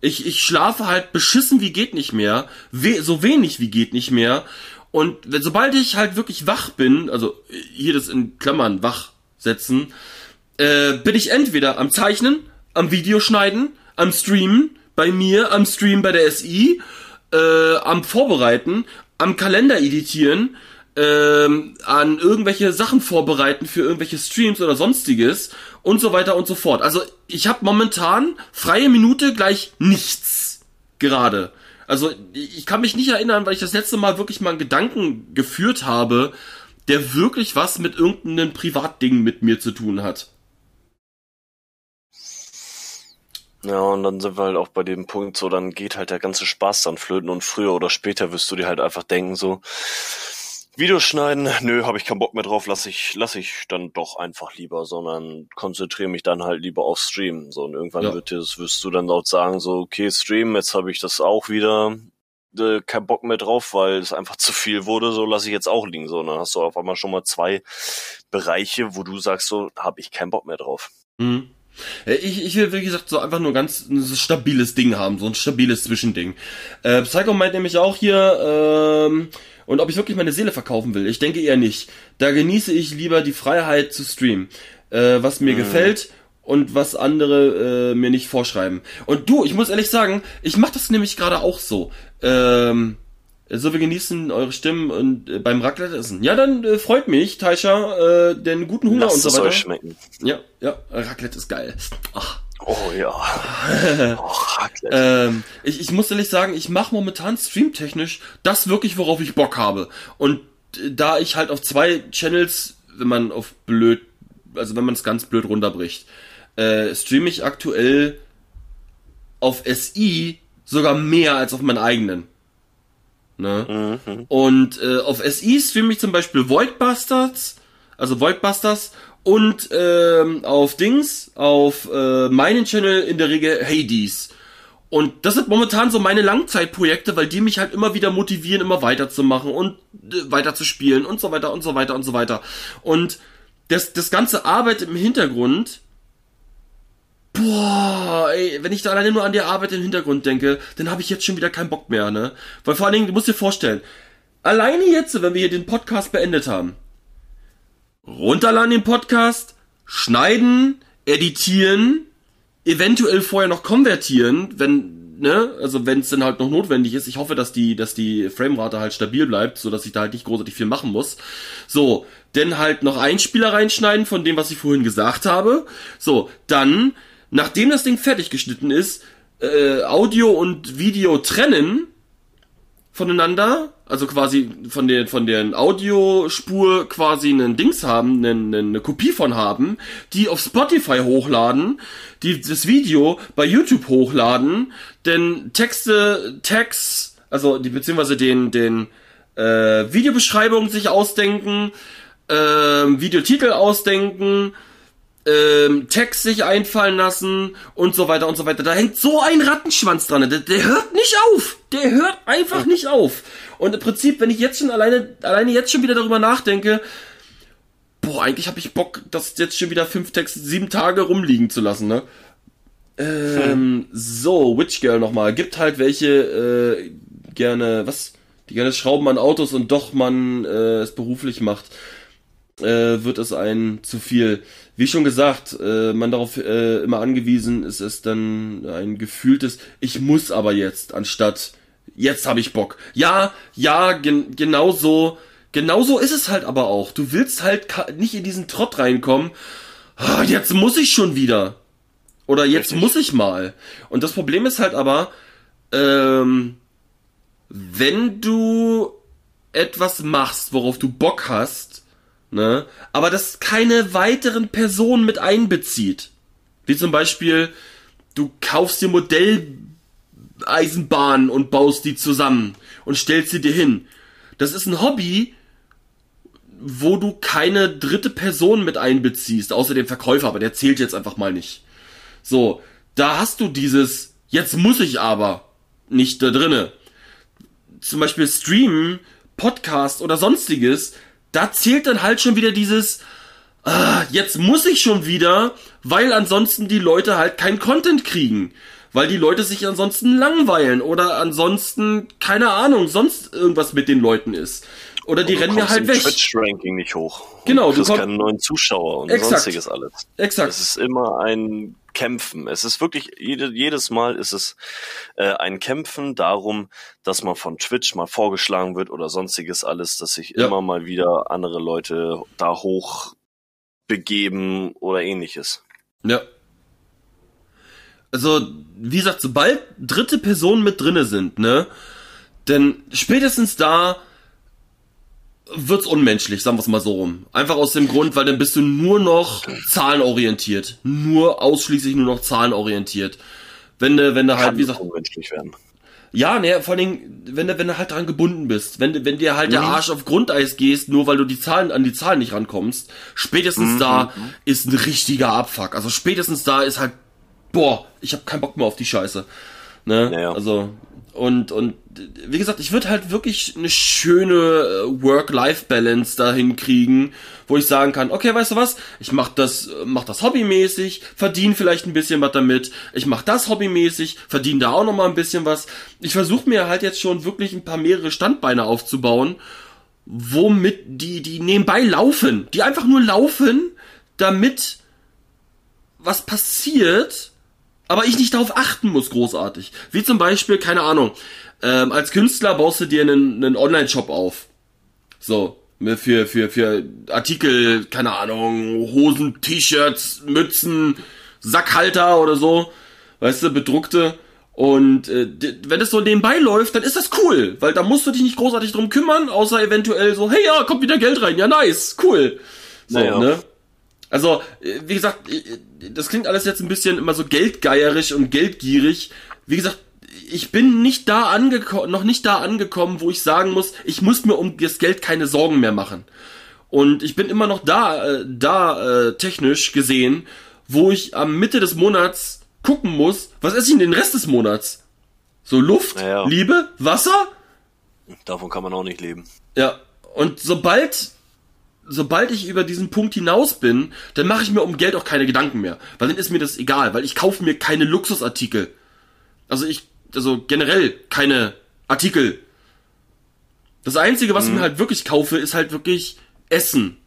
Ich, ich schlafe halt beschissen wie geht nicht mehr, we so wenig wie geht nicht mehr. Und sobald ich halt wirklich wach bin, also hier das in Klammern wach setzen, äh, bin ich entweder am Zeichnen, am Videoschneiden, am Streamen, bei mir, am Stream bei der SI, äh, am Vorbereiten, am Kalender editieren, ähm, an irgendwelche Sachen vorbereiten für irgendwelche Streams oder sonstiges und so weiter und so fort. Also ich habe momentan freie Minute gleich nichts gerade. Also ich kann mich nicht erinnern, weil ich das letzte Mal wirklich mal einen Gedanken geführt habe, der wirklich was mit irgendeinem Privatding mit mir zu tun hat. Ja, und dann sind wir halt auch bei dem Punkt, so dann geht halt der ganze Spaß dann flöten und früher oder später wirst du dir halt einfach denken, so Videos schneiden, nö, habe ich keinen Bock mehr drauf, lass ich, lass ich dann doch einfach lieber, sondern konzentriere mich dann halt lieber auf Stream. So, und irgendwann Ja. wird das, wirst du dann laut sagen, so, okay, Stream, jetzt habe ich das auch wieder, äh, kein Bock mehr drauf, weil es einfach zu viel wurde, so lasse ich jetzt auch liegen. So, und dann hast du auf einmal schon mal zwei Bereiche, wo du sagst, so, habe ich keinen Bock mehr drauf. Mhm. Ich, ich will, wie gesagt, so einfach nur ganz ein stabiles Ding haben, so ein stabiles Zwischending. Äh, Psycho meint nämlich auch hier, ähm, und ob ich wirklich meine Seele verkaufen will. Ich denke eher nicht. Da genieße ich lieber die Freiheit zu streamen, äh, was mir gefällt und was andere äh, mir nicht vorschreiben. Und du, ich muss ehrlich sagen, ich mache das nämlich gerade auch so. Ähm, so, wir genießen eure Stimmen und äh, beim Raclette essen. Ja, dann äh, freut mich, Taisha, äh, den guten Hunger Lasst und so es weiter. euch schmecken. Ja, ja, Raclette ist geil. Ach. Oh ja. oh. Ähm, ich, ich muss ehrlich sagen, ich mache momentan streamtechnisch das wirklich, worauf ich Bock habe. Und äh, da ich halt auf zwei Channels, wenn man auf blöd, also wenn man es ganz blöd runterbricht, äh, streame ich aktuell auf SI sogar mehr als auf meinen eigenen. Ne? Mhm. Und äh, auf SI streame ich zum Beispiel Void Bastards, also Void Busters und ähm, auf Dings, auf äh, meinen Channel in der Regel Hades. Und das sind momentan so meine Langzeitprojekte, weil die mich halt immer wieder motivieren, immer weiterzumachen und äh, weiterzuspielen und so weiter und so weiter und so weiter. Und das, das ganze Arbeit im Hintergrund, boah, ey, wenn ich da alleine nur an die Arbeit im Hintergrund denke, dann habe ich jetzt schon wieder keinen Bock mehr, ne? Weil vor allen Dingen, du musst dir vorstellen, alleine jetzt, wenn wir hier den Podcast beendet haben, runterladen den Podcast, schneiden, editieren, eventuell vorher noch konvertieren, wenn, ne, also wenn es dann halt noch notwendig ist. Ich hoffe, dass die, dass die Framerate halt stabil bleibt, so dass ich da halt nicht großartig viel machen muss. So, dann halt noch Einspieler reinschneiden von dem, was ich vorhin gesagt habe. So, dann, nachdem das Ding fertig geschnitten ist, äh, Audio und Video trennen voneinander, also quasi von der von deren Audiospur quasi einen Dings haben, eine, eine Kopie von haben, die auf Spotify hochladen, die das Video bei YouTube hochladen, denn Texte, Tags, also die beziehungsweise den den äh, Videobeschreibungen sich ausdenken, ähm, Videotitel ausdenken, ähm, Text sich einfallen lassen und so weiter und so weiter. Da hängt so ein Rattenschwanz dran. Der, der hört nicht auf. Der hört einfach nicht auf. Und im Prinzip, wenn ich jetzt schon alleine, alleine jetzt schon wieder darüber nachdenke, boah, eigentlich habe ich Bock, das jetzt schon wieder fünf Texte, sieben Tage rumliegen zu lassen, ne? Ähm, so, Witch Girl nochmal. Gibt halt welche, äh, gerne, was? Die gerne schrauben an Autos und doch man äh, es beruflich macht äh, wird es ein zu viel. Wie schon gesagt, äh, man darauf äh, immer angewiesen ist, es dann ein gefühltes Ich muss aber jetzt, anstatt jetzt habe ich Bock. Ja, ja, gen genau so, genau so ist es halt aber auch. Du willst halt nicht in diesen Trott reinkommen. Ah, jetzt muss ich schon wieder. Oder jetzt Richtig. muss ich mal. Und das Problem ist halt aber, ähm, wenn du etwas machst, worauf du Bock hast, ne, aber das keine weiteren Personen mit einbezieht. Wie zum Beispiel, du kaufst dir Modelleisenbahnen und baust die zusammen und stellst sie dir hin. Das ist ein Hobby, wo du keine dritte Person mit einbeziehst, außer dem Verkäufer, aber der zählt jetzt einfach mal nicht. So, da hast du dieses, jetzt muss ich aber, nicht da drinne. Zum Beispiel Streamen, Podcast oder sonstiges, da zählt dann halt schon wieder dieses, ah, jetzt muss ich schon wieder, weil ansonsten die Leute halt kein Content kriegen. Weil die Leute sich ansonsten langweilen oder ansonsten, keine Ahnung, sonst irgendwas mit den Leuten ist. Oder die rennen mir halt weg. Twitch-Ranking nicht hoch. Genau, du kriegst keine neuen Zuschauer und Exakt. sonstiges alles. Exakt. Es ist immer ein Kämpfen. Es ist wirklich, jede, jedes Mal ist es äh, ein Kämpfen darum, dass man von Twitch mal vorgeschlagen wird oder sonstiges alles, dass sich Ja. immer mal wieder andere Leute da hoch begeben oder ähnliches. Ja. Also, wie gesagt, sobald dritte Personen mit drinne sind, ne, denn spätestens da wird's unmenschlich, sagen wir's mal so rum. Einfach aus dem Grund, weil dann bist du nur noch zahlenorientiert. Nur ausschließlich nur noch zahlenorientiert. Wenn du, wenn du halt, wie gesagt, unmenschlich werden. ja, ne, vor allen Dingen, wenn du, wenn du halt dran gebunden bist, wenn du, wenn dir halt der Mhm. Arsch auf Grundeis gehst, nur weil du die Zahlen, an die Zahlen nicht rankommst, spätestens Mhm. da ist ein richtiger Abfuck. Also spätestens da ist halt, boah, ich hab keinen Bock mehr auf die Scheiße. Ne? Ja, ja. Also, und, und, wie gesagt, ich würde halt wirklich eine schöne äh, Work-Life-Balance dahin kriegen, wo ich sagen kann, okay, weißt du was, ich mach das, mach das hobbymäßig, verdiene vielleicht ein bisschen was damit, ich mach das hobbymäßig, verdiene da auch noch mal ein bisschen was. Ich versuche mir halt jetzt schon wirklich ein paar mehrere Standbeine aufzubauen, womit die, die nebenbei laufen, die einfach nur laufen, damit was passiert, aber ich nicht darauf achten muss, großartig. Wie zum Beispiel, keine Ahnung, ähm, als Künstler baust du dir einen, einen Online-Shop auf. So, für, für, für Artikel, keine Ahnung, Hosen, T-Shirts, Mützen, Sackhalter oder so, weißt du, bedruckte. Und äh, wenn es so nebenbei läuft, dann ist das cool, weil da musst du dich nicht großartig drum kümmern, außer eventuell so, hey ja, kommt wieder Geld rein, ja nice, cool. So, naja. ne? Also, äh, wie gesagt, äh, das klingt alles jetzt ein bisschen immer so geldgeierisch und geldgierig. Wie gesagt, ich bin nicht da angekommen, noch nicht da angekommen, wo ich sagen muss, ich muss mir um das Geld keine Sorgen mehr machen. Und ich bin immer noch da, äh, da äh, technisch gesehen, wo ich am Mitte des Monats gucken muss, was esse ich in den Rest des Monats? So Luft, naja. Liebe, Wasser? Davon kann man auch nicht leben. Ja, und sobald sobald ich über diesen Punkt hinaus bin, dann mache ich mir um Geld auch keine Gedanken mehr, weil dann ist mir das egal, weil ich kaufe mir keine Luxusartikel. Also ich also generell keine Artikel. Das einzige, was mhm. ich mir halt wirklich kaufe, ist halt wirklich Essen.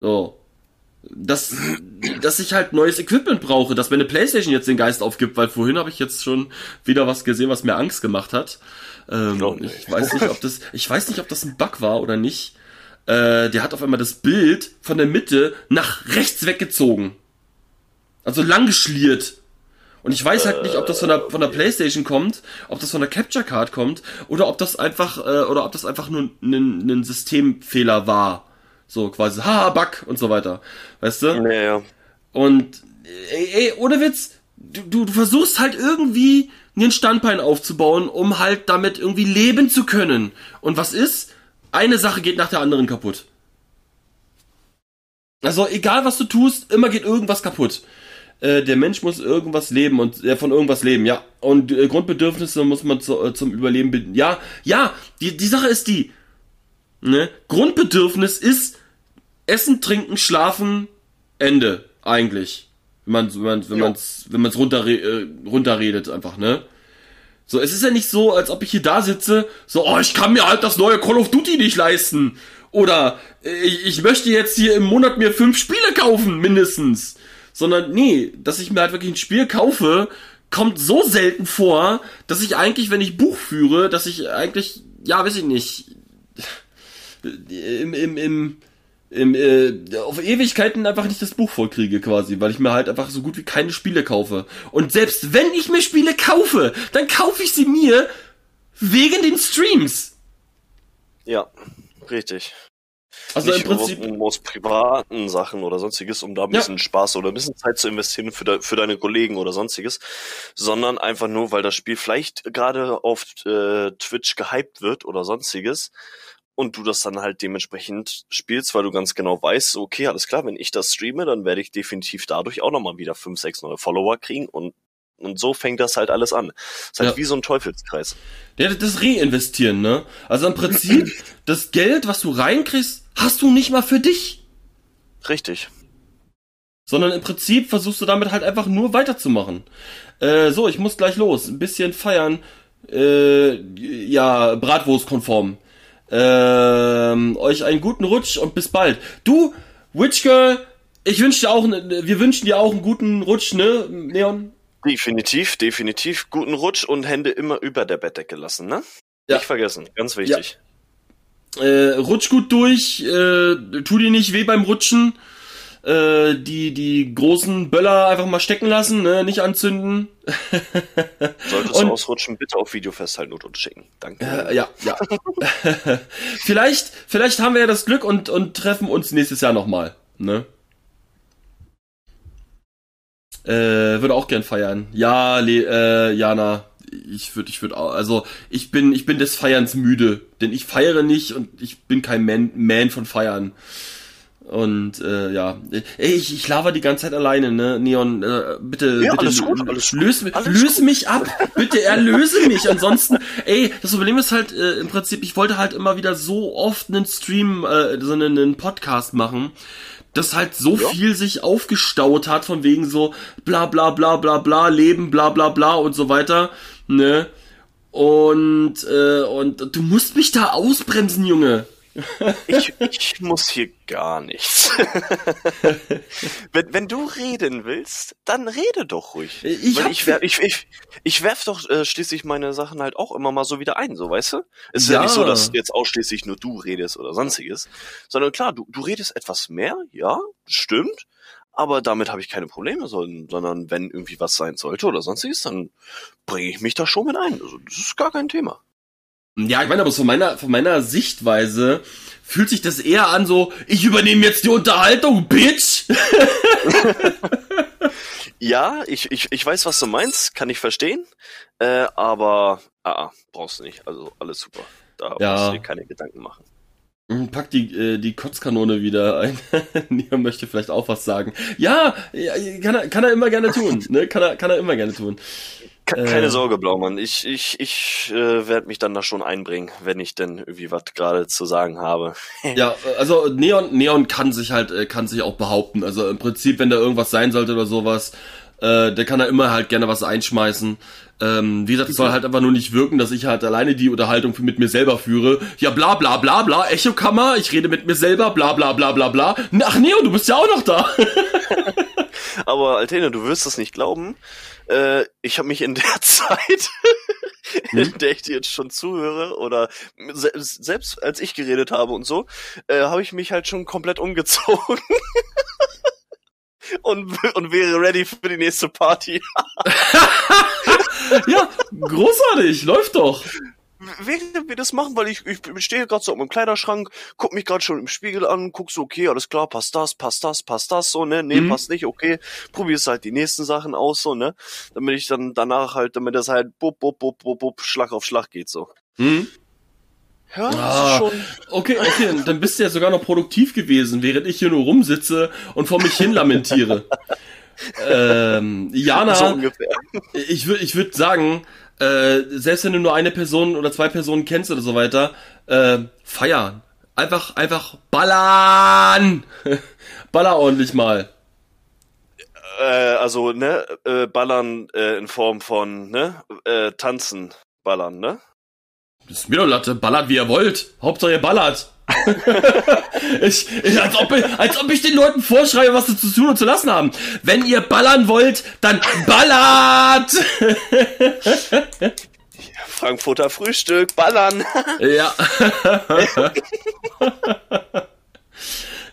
So. Dass, dass ich halt neues Equipment brauche, dass meine Playstation jetzt den Geist aufgibt, weil vorhin habe ich jetzt schon wieder was gesehen, was mir Angst gemacht hat. Ähm, ich weiß nicht, ob das, ich weiß nicht, ob das ein Bug war oder nicht. Äh, der hat auf einmal das Bild von der Mitte nach rechts weggezogen. Also lang geschliert. Und ich weiß halt nicht, ob das von der, von der Playstation kommt, ob das von der Capture Card kommt, oder ob das einfach, äh, oder ob das einfach nur ein, ein Systemfehler war. So quasi, haha, Bug und so weiter. Weißt du? Ja, ja. Und, ey, ey ohne Witz, du, du versuchst halt irgendwie ein Standbein aufzubauen, um halt damit irgendwie leben zu können. Und was ist? Eine Sache geht nach der anderen kaputt. Also egal was du tust, immer geht irgendwas kaputt äh, der Mensch muss irgendwas leben und äh, von irgendwas leben, ja. Und äh, Grundbedürfnisse muss man zu, äh, zum Überleben, ja, ja. Die die Sache ist die, ne? Grundbedürfnis ist Essen, Trinken, Schlafen, Ende eigentlich, wenn man wenn man wenn ja. man's wenn man's runter äh, runterredet einfach, ne? So, es ist ja nicht so, als ob ich hier da sitze, so, oh, ich kann mir halt das neue Call of Duty nicht leisten. Oder äh, ich möchte jetzt hier im Monat mir fünf Spiele kaufen, mindestens sondern nee, dass ich mir halt wirklich ein Spiel kaufe, kommt so selten vor, dass ich eigentlich, wenn ich Buch führe, dass ich eigentlich, ja, weiß ich nicht, im, im, im, im äh, auf Ewigkeiten einfach nicht das Buch vollkriege quasi, weil ich mir halt einfach so gut wie keine Spiele kaufe. Und selbst wenn ich mir Spiele kaufe, dann kaufe ich sie mir wegen den Streams. Ja, richtig. Also nicht im Prinzip aus privaten Sachen oder sonstiges, um da ein bisschen ja. Spaß oder ein bisschen Zeit zu investieren für, de, für deine Kollegen oder sonstiges, sondern einfach nur, weil das Spiel vielleicht gerade auf äh, Twitch gehypt wird oder sonstiges und du das dann halt dementsprechend spielst, weil du ganz genau weißt, okay, alles klar, wenn ich das streame, dann werde ich definitiv dadurch auch nochmal wieder fünf, sechs neue Follower kriegen und und so fängt das halt alles an. Das ist halt ja. wie so ein Teufelskreis. Ja, das Reinvestieren, ne? Also im Prinzip, das Geld, was du reinkriegst, hast du nicht mal für dich. Richtig. Sondern im Prinzip versuchst du damit halt einfach nur weiterzumachen. Äh, so, ich muss gleich los. Ein bisschen feiern. Äh, ja, Bratwurstkonform. Ähm, euch einen guten Rutsch und bis bald. Du, Witch Girl, ich wünsche dir auch, wir wünschen dir auch einen guten Rutsch, ne, Leon? Definitiv, definitiv. Guten Rutsch und Hände immer über der Bettdecke lassen, ne? Ja. Nicht vergessen, ganz wichtig. Ja. Äh, rutsch gut durch, äh, tu dir nicht weh beim Rutschen. Äh, die, die großen Böller einfach mal stecken lassen, ne? nicht anzünden. Solltest und, du ausrutschen, bitte auf Video festhalten und uns schicken. Danke. Äh, ja, ja. vielleicht, vielleicht haben wir ja das Glück und, und treffen uns nächstes Jahr nochmal. Ne? Äh, würde auch gern feiern. Ja, Le äh, Jana, ich würde, ich würde auch, also ich bin, ich bin des Feierns müde, denn ich feiere nicht und ich bin kein Man, Man von Feiern. Und äh, ja, ey, ich, ich laber die ganze Zeit alleine, ne? Neon, äh, bitte, ja, bitte alles gut, alles löse, alles löse mich ab, bitte erlöse mich. Ansonsten, ey, das Problem ist halt äh, im Prinzip, ich wollte halt immer wieder so oft einen Stream, äh, so einen, einen Podcast machen dass halt so ja. viel sich aufgestaut hat von wegen so bla bla bla bla bla Leben bla bla bla und so weiter ne und äh, und du musst mich da ausbremsen Junge Ich, ich muss hier gar nichts. wenn, wenn du reden willst, dann rede doch ruhig. Ich Weil ich, wer, ich, ich, ich werf doch äh, schließlich meine Sachen halt auch immer mal so wieder ein, so weißt du? Es ist ja, Ja. nicht so, dass jetzt ausschließlich nur du redest oder sonstiges, sondern klar, du, du redest etwas mehr, ja, stimmt, aber damit habe ich keine Probleme, sondern, sondern wenn irgendwie was sein sollte oder sonstiges, dann bringe ich mich da schon mit ein. Also das ist gar kein Thema. Ja, ich meine, aber von meiner, von meiner Sichtweise fühlt sich das eher an so, ich übernehme jetzt die Unterhaltung, Bitch! Ja, ich, ich, ich weiß, was du meinst, kann ich verstehen, äh, aber ah, ah, brauchst du nicht. Also alles super. Da Ja. brauchst du dir keine Gedanken machen. Hm, Pack die, äh, die Kotzkanone wieder ein. Nia möchte vielleicht auch was sagen. Ja, ja kann, er, kann er immer gerne tun. Ne? Kann, er, kann er immer gerne tun. Äh. Keine Sorge, Blaumann. Ich, ich, ich äh, werde mich dann da schon einbringen, wenn ich denn irgendwie was gerade zu sagen habe. Ja, also Neon, Neon kann sich halt, äh, kann sich auch behaupten. Also im Prinzip, wenn da irgendwas sein sollte oder sowas, äh, der kann da immer halt gerne was einschmeißen. Ähm, wie gesagt, es soll halt einfach nur nicht wirken, dass ich halt alleine die Unterhaltung mit mir selber führe. Ja, bla bla bla bla, Echokammer, ich rede mit mir selber, bla bla bla bla bla. Ach Neon, du bist ja auch noch da. Aber Altene, du wirst es nicht glauben. Äh, ich habe mich in der Zeit, in Hm? der ich dir jetzt schon zuhöre, oder se selbst als ich geredet habe und so, äh, habe ich mich halt schon komplett umgezogen. und, und wäre ready für die nächste Party. ja, großartig, läuft doch. Während wir das machen, weil ich, ich stehe gerade so im Kleiderschrank, guck mich gerade schon im Spiegel an, guck so, okay, alles klar, passt das, passt das, passt das, so, ne, nee, Mhm. passt nicht, okay, probierst halt die nächsten Sachen aus, so, ne, damit ich dann danach halt, damit das halt, bup, bup, bup, bup, bup, Schlag auf Schlag geht, so. Hm? Ja, das Ah. ist schon, Okay, okay, dann bist du ja sogar noch produktiv gewesen, während ich hier nur rumsitze und vor mich hin lamentiere. ähm, Jana, so ich würde ich würd sagen, äh, selbst wenn du nur eine Person oder zwei Personen kennst oder so weiter, äh, feiern. Einfach, einfach ballern! Baller ordentlich mal. Äh, also, ne, äh, ballern äh, in Form von, ne, äh, tanzen, ballern, ne? Das ist mir doch Latte, ballert wie ihr wollt. Hauptsache ihr ballert. ich, ich, als, ob, ich- als ob ich den Leuten vorschreibe, was sie zu tun und zu lassen haben. Wenn ihr ballern wollt, dann ballert! Frankfurter Frühstück, ballern. Ja.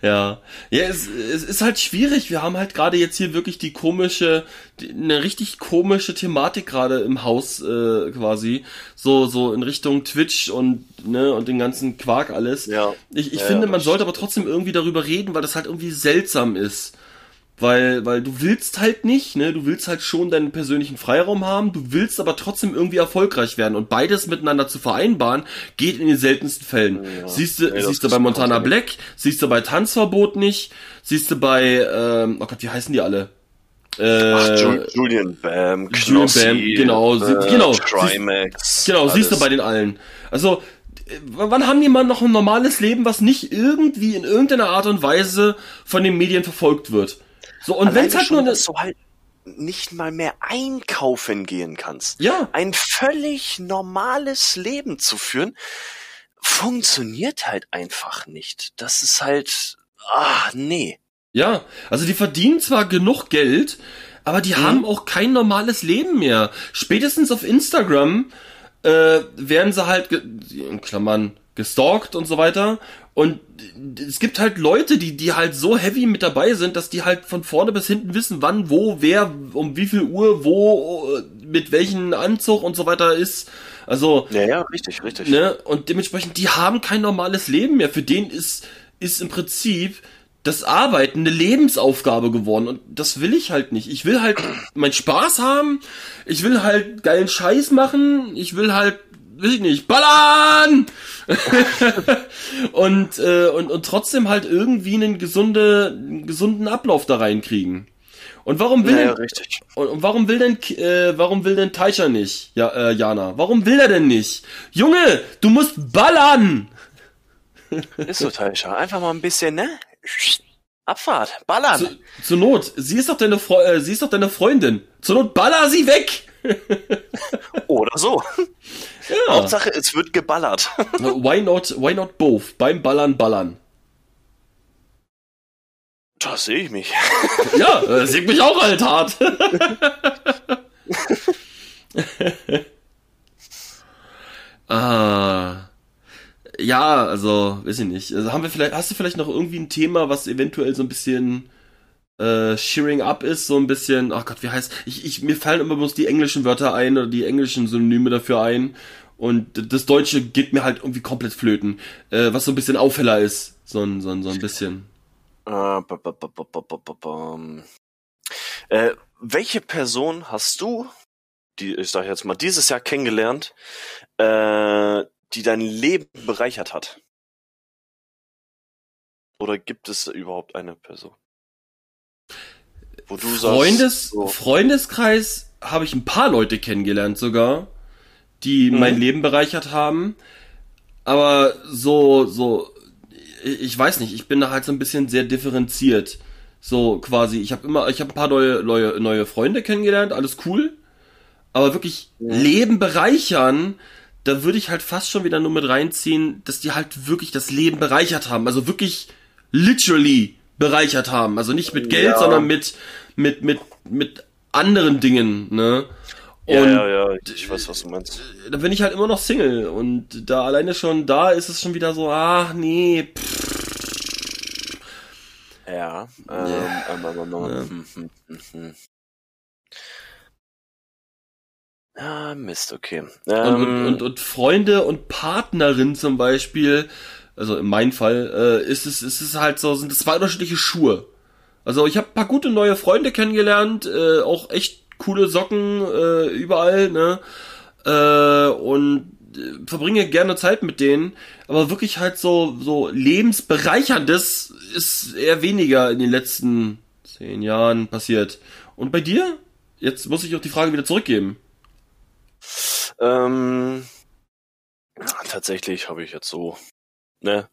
ja. Ja, es, es ist halt schwierig. Wir haben halt gerade jetzt hier wirklich die komische, die, eine richtig komische Thematik gerade im Haus äh, quasi. So, so in Richtung Twitch und, ne, und den ganzen Quark alles. Ja. Ich, ich Ja, finde, man sollte aber trotzdem irgendwie darüber reden, weil das halt irgendwie seltsam ist. Weil, weil du willst halt nicht, ne, du willst halt schon deinen persönlichen Freiraum haben, du willst aber trotzdem irgendwie erfolgreich werden und beides miteinander zu vereinbaren, geht in den seltensten Fällen. Ja. Siehst du, siehst du bei Montana Black, siehst du bei Tanzverbot nicht, siehst du bei, ähm, oh Gott, wie heißen die alle? Äh, Ach, Ju Julian Bam, Julian Knossi, Bam, genau, äh, genau. Trimax. Genau, siehst du alles. bei den allen. Also, wann haben die mal noch ein normales Leben, was nicht irgendwie in irgendeiner Art und Weise von den Medien verfolgt wird? So, und wenn es halt schon, nur eine, du halt nicht mal mehr einkaufen gehen kannst. ja, Ein völlig normales Leben zu führen, funktioniert halt einfach nicht. Das ist halt, ah, nee. ja, also die verdienen zwar genug Geld, aber die haben auch kein normales Leben mehr. Spätestens auf Instagram äh, werden sie halt, ge in Klammern, gestalkt und so weiter. Und es gibt halt Leute, die, die halt so heavy mit dabei sind, dass die halt von vorne bis hinten wissen, wann, wo, wer, um wie viel Uhr, wo, äh, mit welchem Anzug und so weiter ist. Also, Ja, ja, richtig, richtig. ne, und dementsprechend, die haben kein normales Leben mehr. Für den ist, ist im Prinzip das Arbeiten eine Lebensaufgabe geworden. Und das will ich halt nicht. Ich will halt meinen Spaß haben. Ich will halt geilen Scheiß machen. Ich will halt, weiß ich nicht, ballern! und, äh, und, und trotzdem halt irgendwie einen, gesunde, einen gesunden Ablauf da reinkriegen. Und warum will Ja, ja, denn, richtig. und, und warum will denn, äh, warum will denn Taisha nicht, ja, äh, Jana? Warum will er denn nicht? Junge, du musst ballern! Ist so, Taisha. Einfach mal ein bisschen, ne? Abfahrt, ballern. Zu, zur Not, sie ist doch deine, Fre äh, sie ist doch deine Freundin. Zur Not baller sie weg! Oder so. Ja. Hauptsache, es wird geballert. Why not, why not both? Beim Ballern ballern. Da sehe ich mich. Ja, das sieht mich auch halt hart. ah. Ja, also, weiß ich nicht. Also haben wir vielleicht, hast du vielleicht noch irgendwie ein Thema, was eventuell so ein bisschen äh, shearing up ist, so ein bisschen, ach Gott, wie heißt, ich, ich, mir fallen immer bloß die englischen Wörter ein oder die englischen Synonyme dafür ein und das Deutsche geht mir halt irgendwie komplett flöten, äh, was so ein bisschen Aufheller ist, so ein, so ein, so ein bisschen. Äh, ba- ba- ba-. Äh, welche Person hast du, die, ich sag jetzt mal, dieses Jahr kennengelernt, äh, die dein Leben bereichert hat? Oder gibt es überhaupt eine Person? Wo du sagst, Freundes, so, Freundeskreis habe ich ein paar Leute kennengelernt sogar, die Mhm. mein Leben bereichert haben. Aber so, so, ich weiß nicht, ich bin da halt so ein bisschen sehr differenziert. So quasi, ich habe immer, ich habe ein paar neue, neue, neue Freunde kennengelernt, alles cool. Aber wirklich Leben bereichern, da würde ich halt fast schon wieder nur mit reinziehen, dass die halt wirklich das Leben bereichert haben. Also wirklich literally bereichert haben. Also nicht mit Geld, Ja. sondern mit, mit, mit, mit anderen Dingen, ne? ja, Und ja, ja, ich weiß, was du meinst. da bin ich halt immer noch Single und da alleine schon da ist es schon wieder so, ach nee, pff, Ja, ähm, Ja. ähm, ähm, ähm, Ja. hm, hm, hm, hm. Ah, Mist, okay. und, Ähm, und, und, und Freunde und Partnerin zum Beispiel, also in meinem Fall, äh, ist es, ist es halt so, sind es zwei unterschiedliche Schuhe. Also ich habe paar gute neue Freunde kennengelernt, äh, auch echt coole Socken äh, überall, ne? Äh, und äh, verbringe gerne Zeit mit denen, aber wirklich halt so so lebensbereicherndes ist eher weniger in den letzten zehn Jahren passiert. Und bei dir? Jetzt muss ich auch die Frage wieder zurückgeben. Ähm, tatsächlich habe ich jetzt so, ne,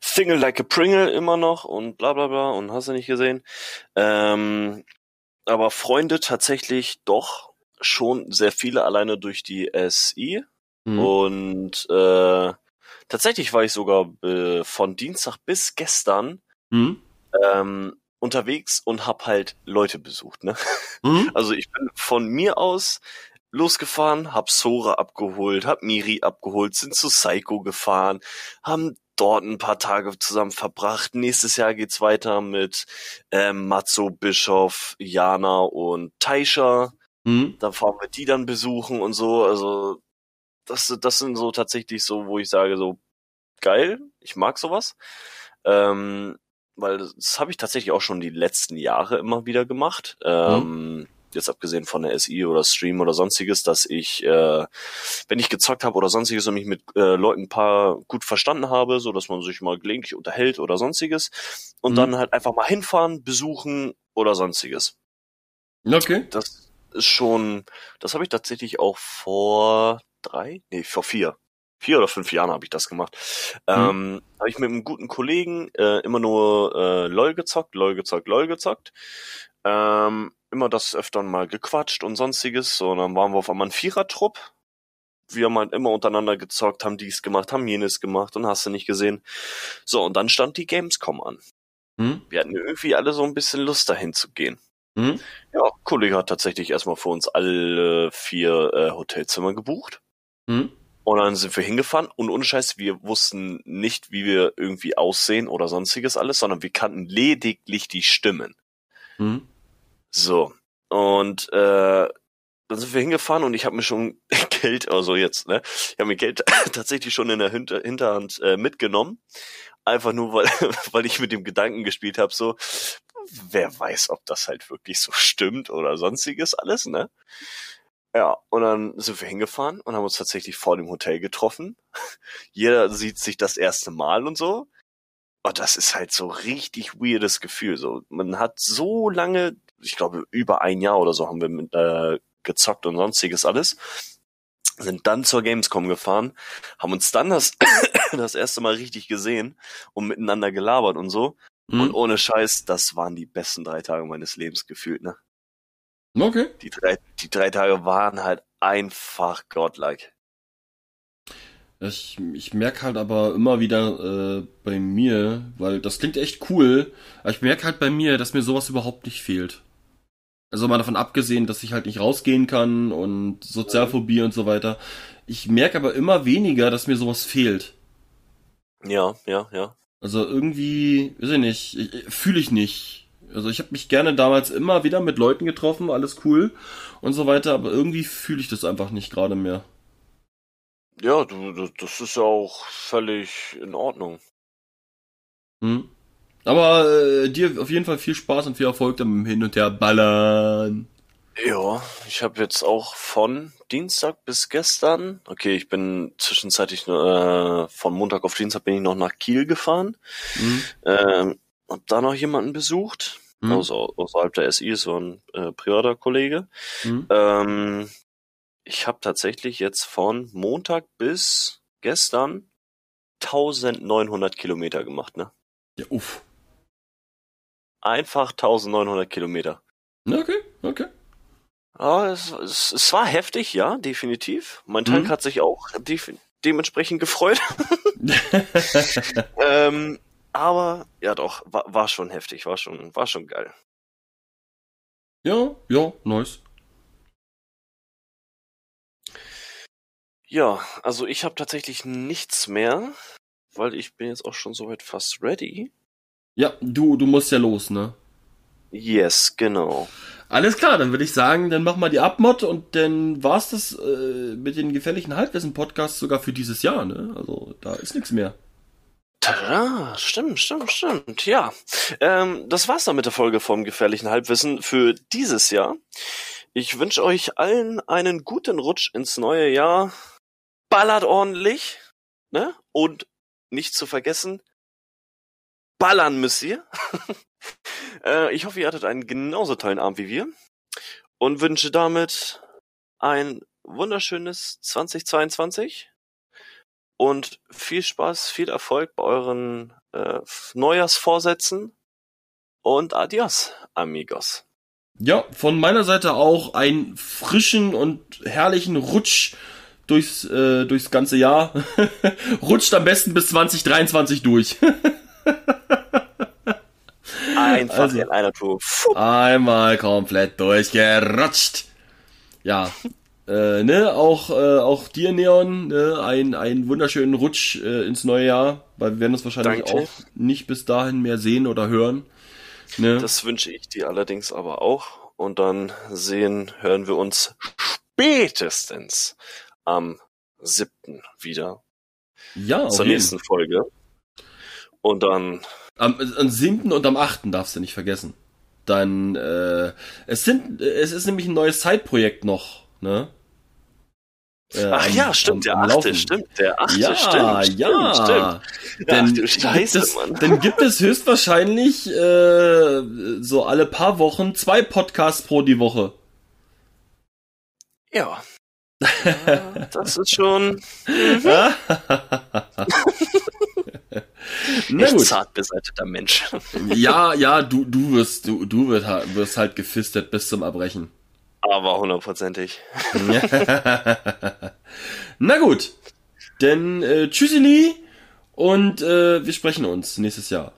Single like a Pringle immer noch und bla bla bla und hast du nicht gesehen. Ähm, aber Freunde tatsächlich doch schon sehr viele alleine durch die SI Hm. und äh, tatsächlich war ich sogar äh, von Dienstag bis gestern Hm? ähm, unterwegs und hab halt Leute besucht, ne? Hm? Also ich bin von mir aus losgefahren, hab Sora abgeholt, hab Miri abgeholt, sind zu Psycho gefahren, haben dort ein paar Tage zusammen verbracht. Nächstes Jahr geht's weiter mit ähm, Matzo, Bischof, Jana und Taisha. Hm? Da fahren wir die dann besuchen und so. Also das, das sind so tatsächlich so, wo ich sage so geil, ich mag sowas. Ähm, weil das, das habe ich tatsächlich auch schon die letzten Jahre immer wieder gemacht. Ähm, Jetzt abgesehen von der SI oder Stream oder sonstiges, dass ich, äh, wenn ich gezockt habe oder sonstiges und mich mit äh, Leuten ein paar gut verstanden habe, so dass man sich mal gelegentlich unterhält oder sonstiges und Mhm. dann halt einfach mal hinfahren, besuchen oder sonstiges. Okay. Das ist schon, das habe ich tatsächlich auch vor drei, nee, vor vier, vier oder fünf Jahren habe ich das gemacht. Ähm, habe ich mit einem guten Kollegen äh, immer nur äh, LOL gezockt, LOL gezockt, LOL gezockt. Ähm, immer das öfter mal gequatscht und sonstiges. So, und dann waren wir auf einmal ein Vierertrupp. Wir haben halt immer untereinander gezockt, haben dies gemacht, haben jenes gemacht und hast du nicht gesehen. So, und dann stand die Gamescom an. Hm? Wir hatten irgendwie alle so ein bisschen Lust dahin zu gehen. Hm? Ja, Kollege hat tatsächlich erstmal für uns alle vier äh, Hotelzimmer gebucht. Hm? Und dann sind wir hingefahren und ohne Scheiß, wir wussten nicht, wie wir irgendwie aussehen oder sonstiges alles, sondern wir kannten lediglich die Stimmen. Hm? So. Und äh, dann sind wir hingefahren und ich habe mir schon Geld, also jetzt, ne? Ich habe mir Geld tatsächlich schon in der Hinter Hinterhand äh, mitgenommen. Einfach nur, weil, weil ich mit dem Gedanken gespielt habe, so, wer weiß, ob das halt wirklich so stimmt oder sonstiges alles, ne? Ja, und dann sind wir hingefahren und haben uns tatsächlich vor dem Hotel getroffen. Jeder sieht sich das erste Mal und so. Und das ist halt so richtig weirdes Gefühl. So, man hat so lange, ich glaube über ein Jahr oder so haben wir mit, äh, gezockt und sonstiges alles. Sind dann zur Gamescom gefahren, haben uns dann das, das erste Mal richtig gesehen und miteinander gelabert und so. Und Hm? ohne Scheiß, das waren die besten drei Tage meines Lebens gefühlt, ne? Okay. Die drei, die drei Tage waren halt einfach godlike. Ich, ich merke halt aber immer wieder äh, bei mir, weil das klingt echt cool, aber ich merke halt bei mir, dass mir sowas überhaupt nicht fehlt. Also mal davon abgesehen, dass ich halt nicht rausgehen kann und Sozialphobie und so weiter. Ich merke aber immer weniger, dass mir sowas fehlt. Ja, ja, ja. Also irgendwie, weiß ich nicht, fühle ich nicht. Also ich habe mich gerne damals immer wieder mit Leuten getroffen, alles cool und so weiter, aber irgendwie fühle ich das einfach nicht gerade mehr. Ja, du, du, das ist ja auch völlig in Ordnung. Hm. Aber äh, dir auf jeden Fall viel Spaß und viel Erfolg damit Hin und Her ballern. Ja, ich habe jetzt auch von Dienstag bis gestern, okay, ich bin zwischenzeitlich äh, von Montag auf Dienstag bin ich noch nach Kiel gefahren, mhm. ähm, hab da noch jemanden besucht, mhm. also außerhalb der SI, so ein äh, privater Kollege. Mhm. Ähm, ich habe tatsächlich jetzt von Montag bis gestern 1900 Kilometer gemacht, ne? Ja, uff. Einfach 1900 Kilometer. Okay, okay. Ja, es, es, es war heftig, ja, definitiv. Mein Tank mhm. hat sich auch de dementsprechend gefreut. ähm, aber ja doch, war, war schon heftig, war schon, war schon geil. Ja, ja, nice. Ja, also ich habe tatsächlich nichts mehr, weil ich bin jetzt auch schon soweit fast ready. Ja, du, du musst ja los, ne? Yes, genau. Alles klar, dann würde ich sagen, dann machen wir die Abmod und dann war's das äh, mit den gefährlichen Halbwissen-Podcasts sogar für dieses Jahr, ne? Also da ist nichts mehr. Tada, stimmt, stimmt, stimmt. Ja, ähm, das war's dann mit der Folge vom gefährlichen Halbwissen für dieses Jahr. Ich wünsche euch allen einen guten Rutsch ins neue Jahr. Ballert ordentlich, ne? Und nicht zu vergessen, ballern müsst ihr. äh, ich hoffe, ihr hattet einen genauso tollen Abend wie wir und wünsche damit ein wunderschönes 2022 und viel Spaß, viel Erfolg bei euren äh, Neujahrsvorsätzen und adios, amigos. Ja, von meiner Seite auch einen frischen und herrlichen Rutsch durchs, äh, durchs ganze Jahr. Rutscht am besten bis 2023 durch. Einfach also, in einer Tour. Einmal komplett durchgerutscht. Ja. Äh, ne, auch, äh, auch dir, Neon, ne, ein, einen wunderschönen Rutsch äh, ins neue Jahr, weil wir werden uns wahrscheinlich Danke. auch nicht bis dahin mehr sehen oder hören. Ne? Das wünsche ich dir allerdings aber auch. Und dann sehen, hören wir uns spätestens am siebten wieder. Ja, zur nächsten Folge. Und dann. Am, am 7. und am 8. darfst du nicht vergessen. Dann, äh, es sind, es ist nämlich ein neues Zeitprojekt noch, ne? Äh, Ach am, ja, stimmt, am, der achte, stimmt, der achte, ja, stimmt, ja, stimmt. Denn, Ach, du Scheiße, Mann. Dann gibt es höchstwahrscheinlich äh, so alle paar Wochen zwei Podcasts pro die Woche. Ja. ja das ist schon. Na gut. zart beseiteter Mensch. ja, ja, du, du wirst, du, du wirst, wirst halt gefistet bis zum Erbrechen. Aber hundertprozentig. Na gut. Denn äh, tschüsseli und äh, wir sprechen uns nächstes Jahr.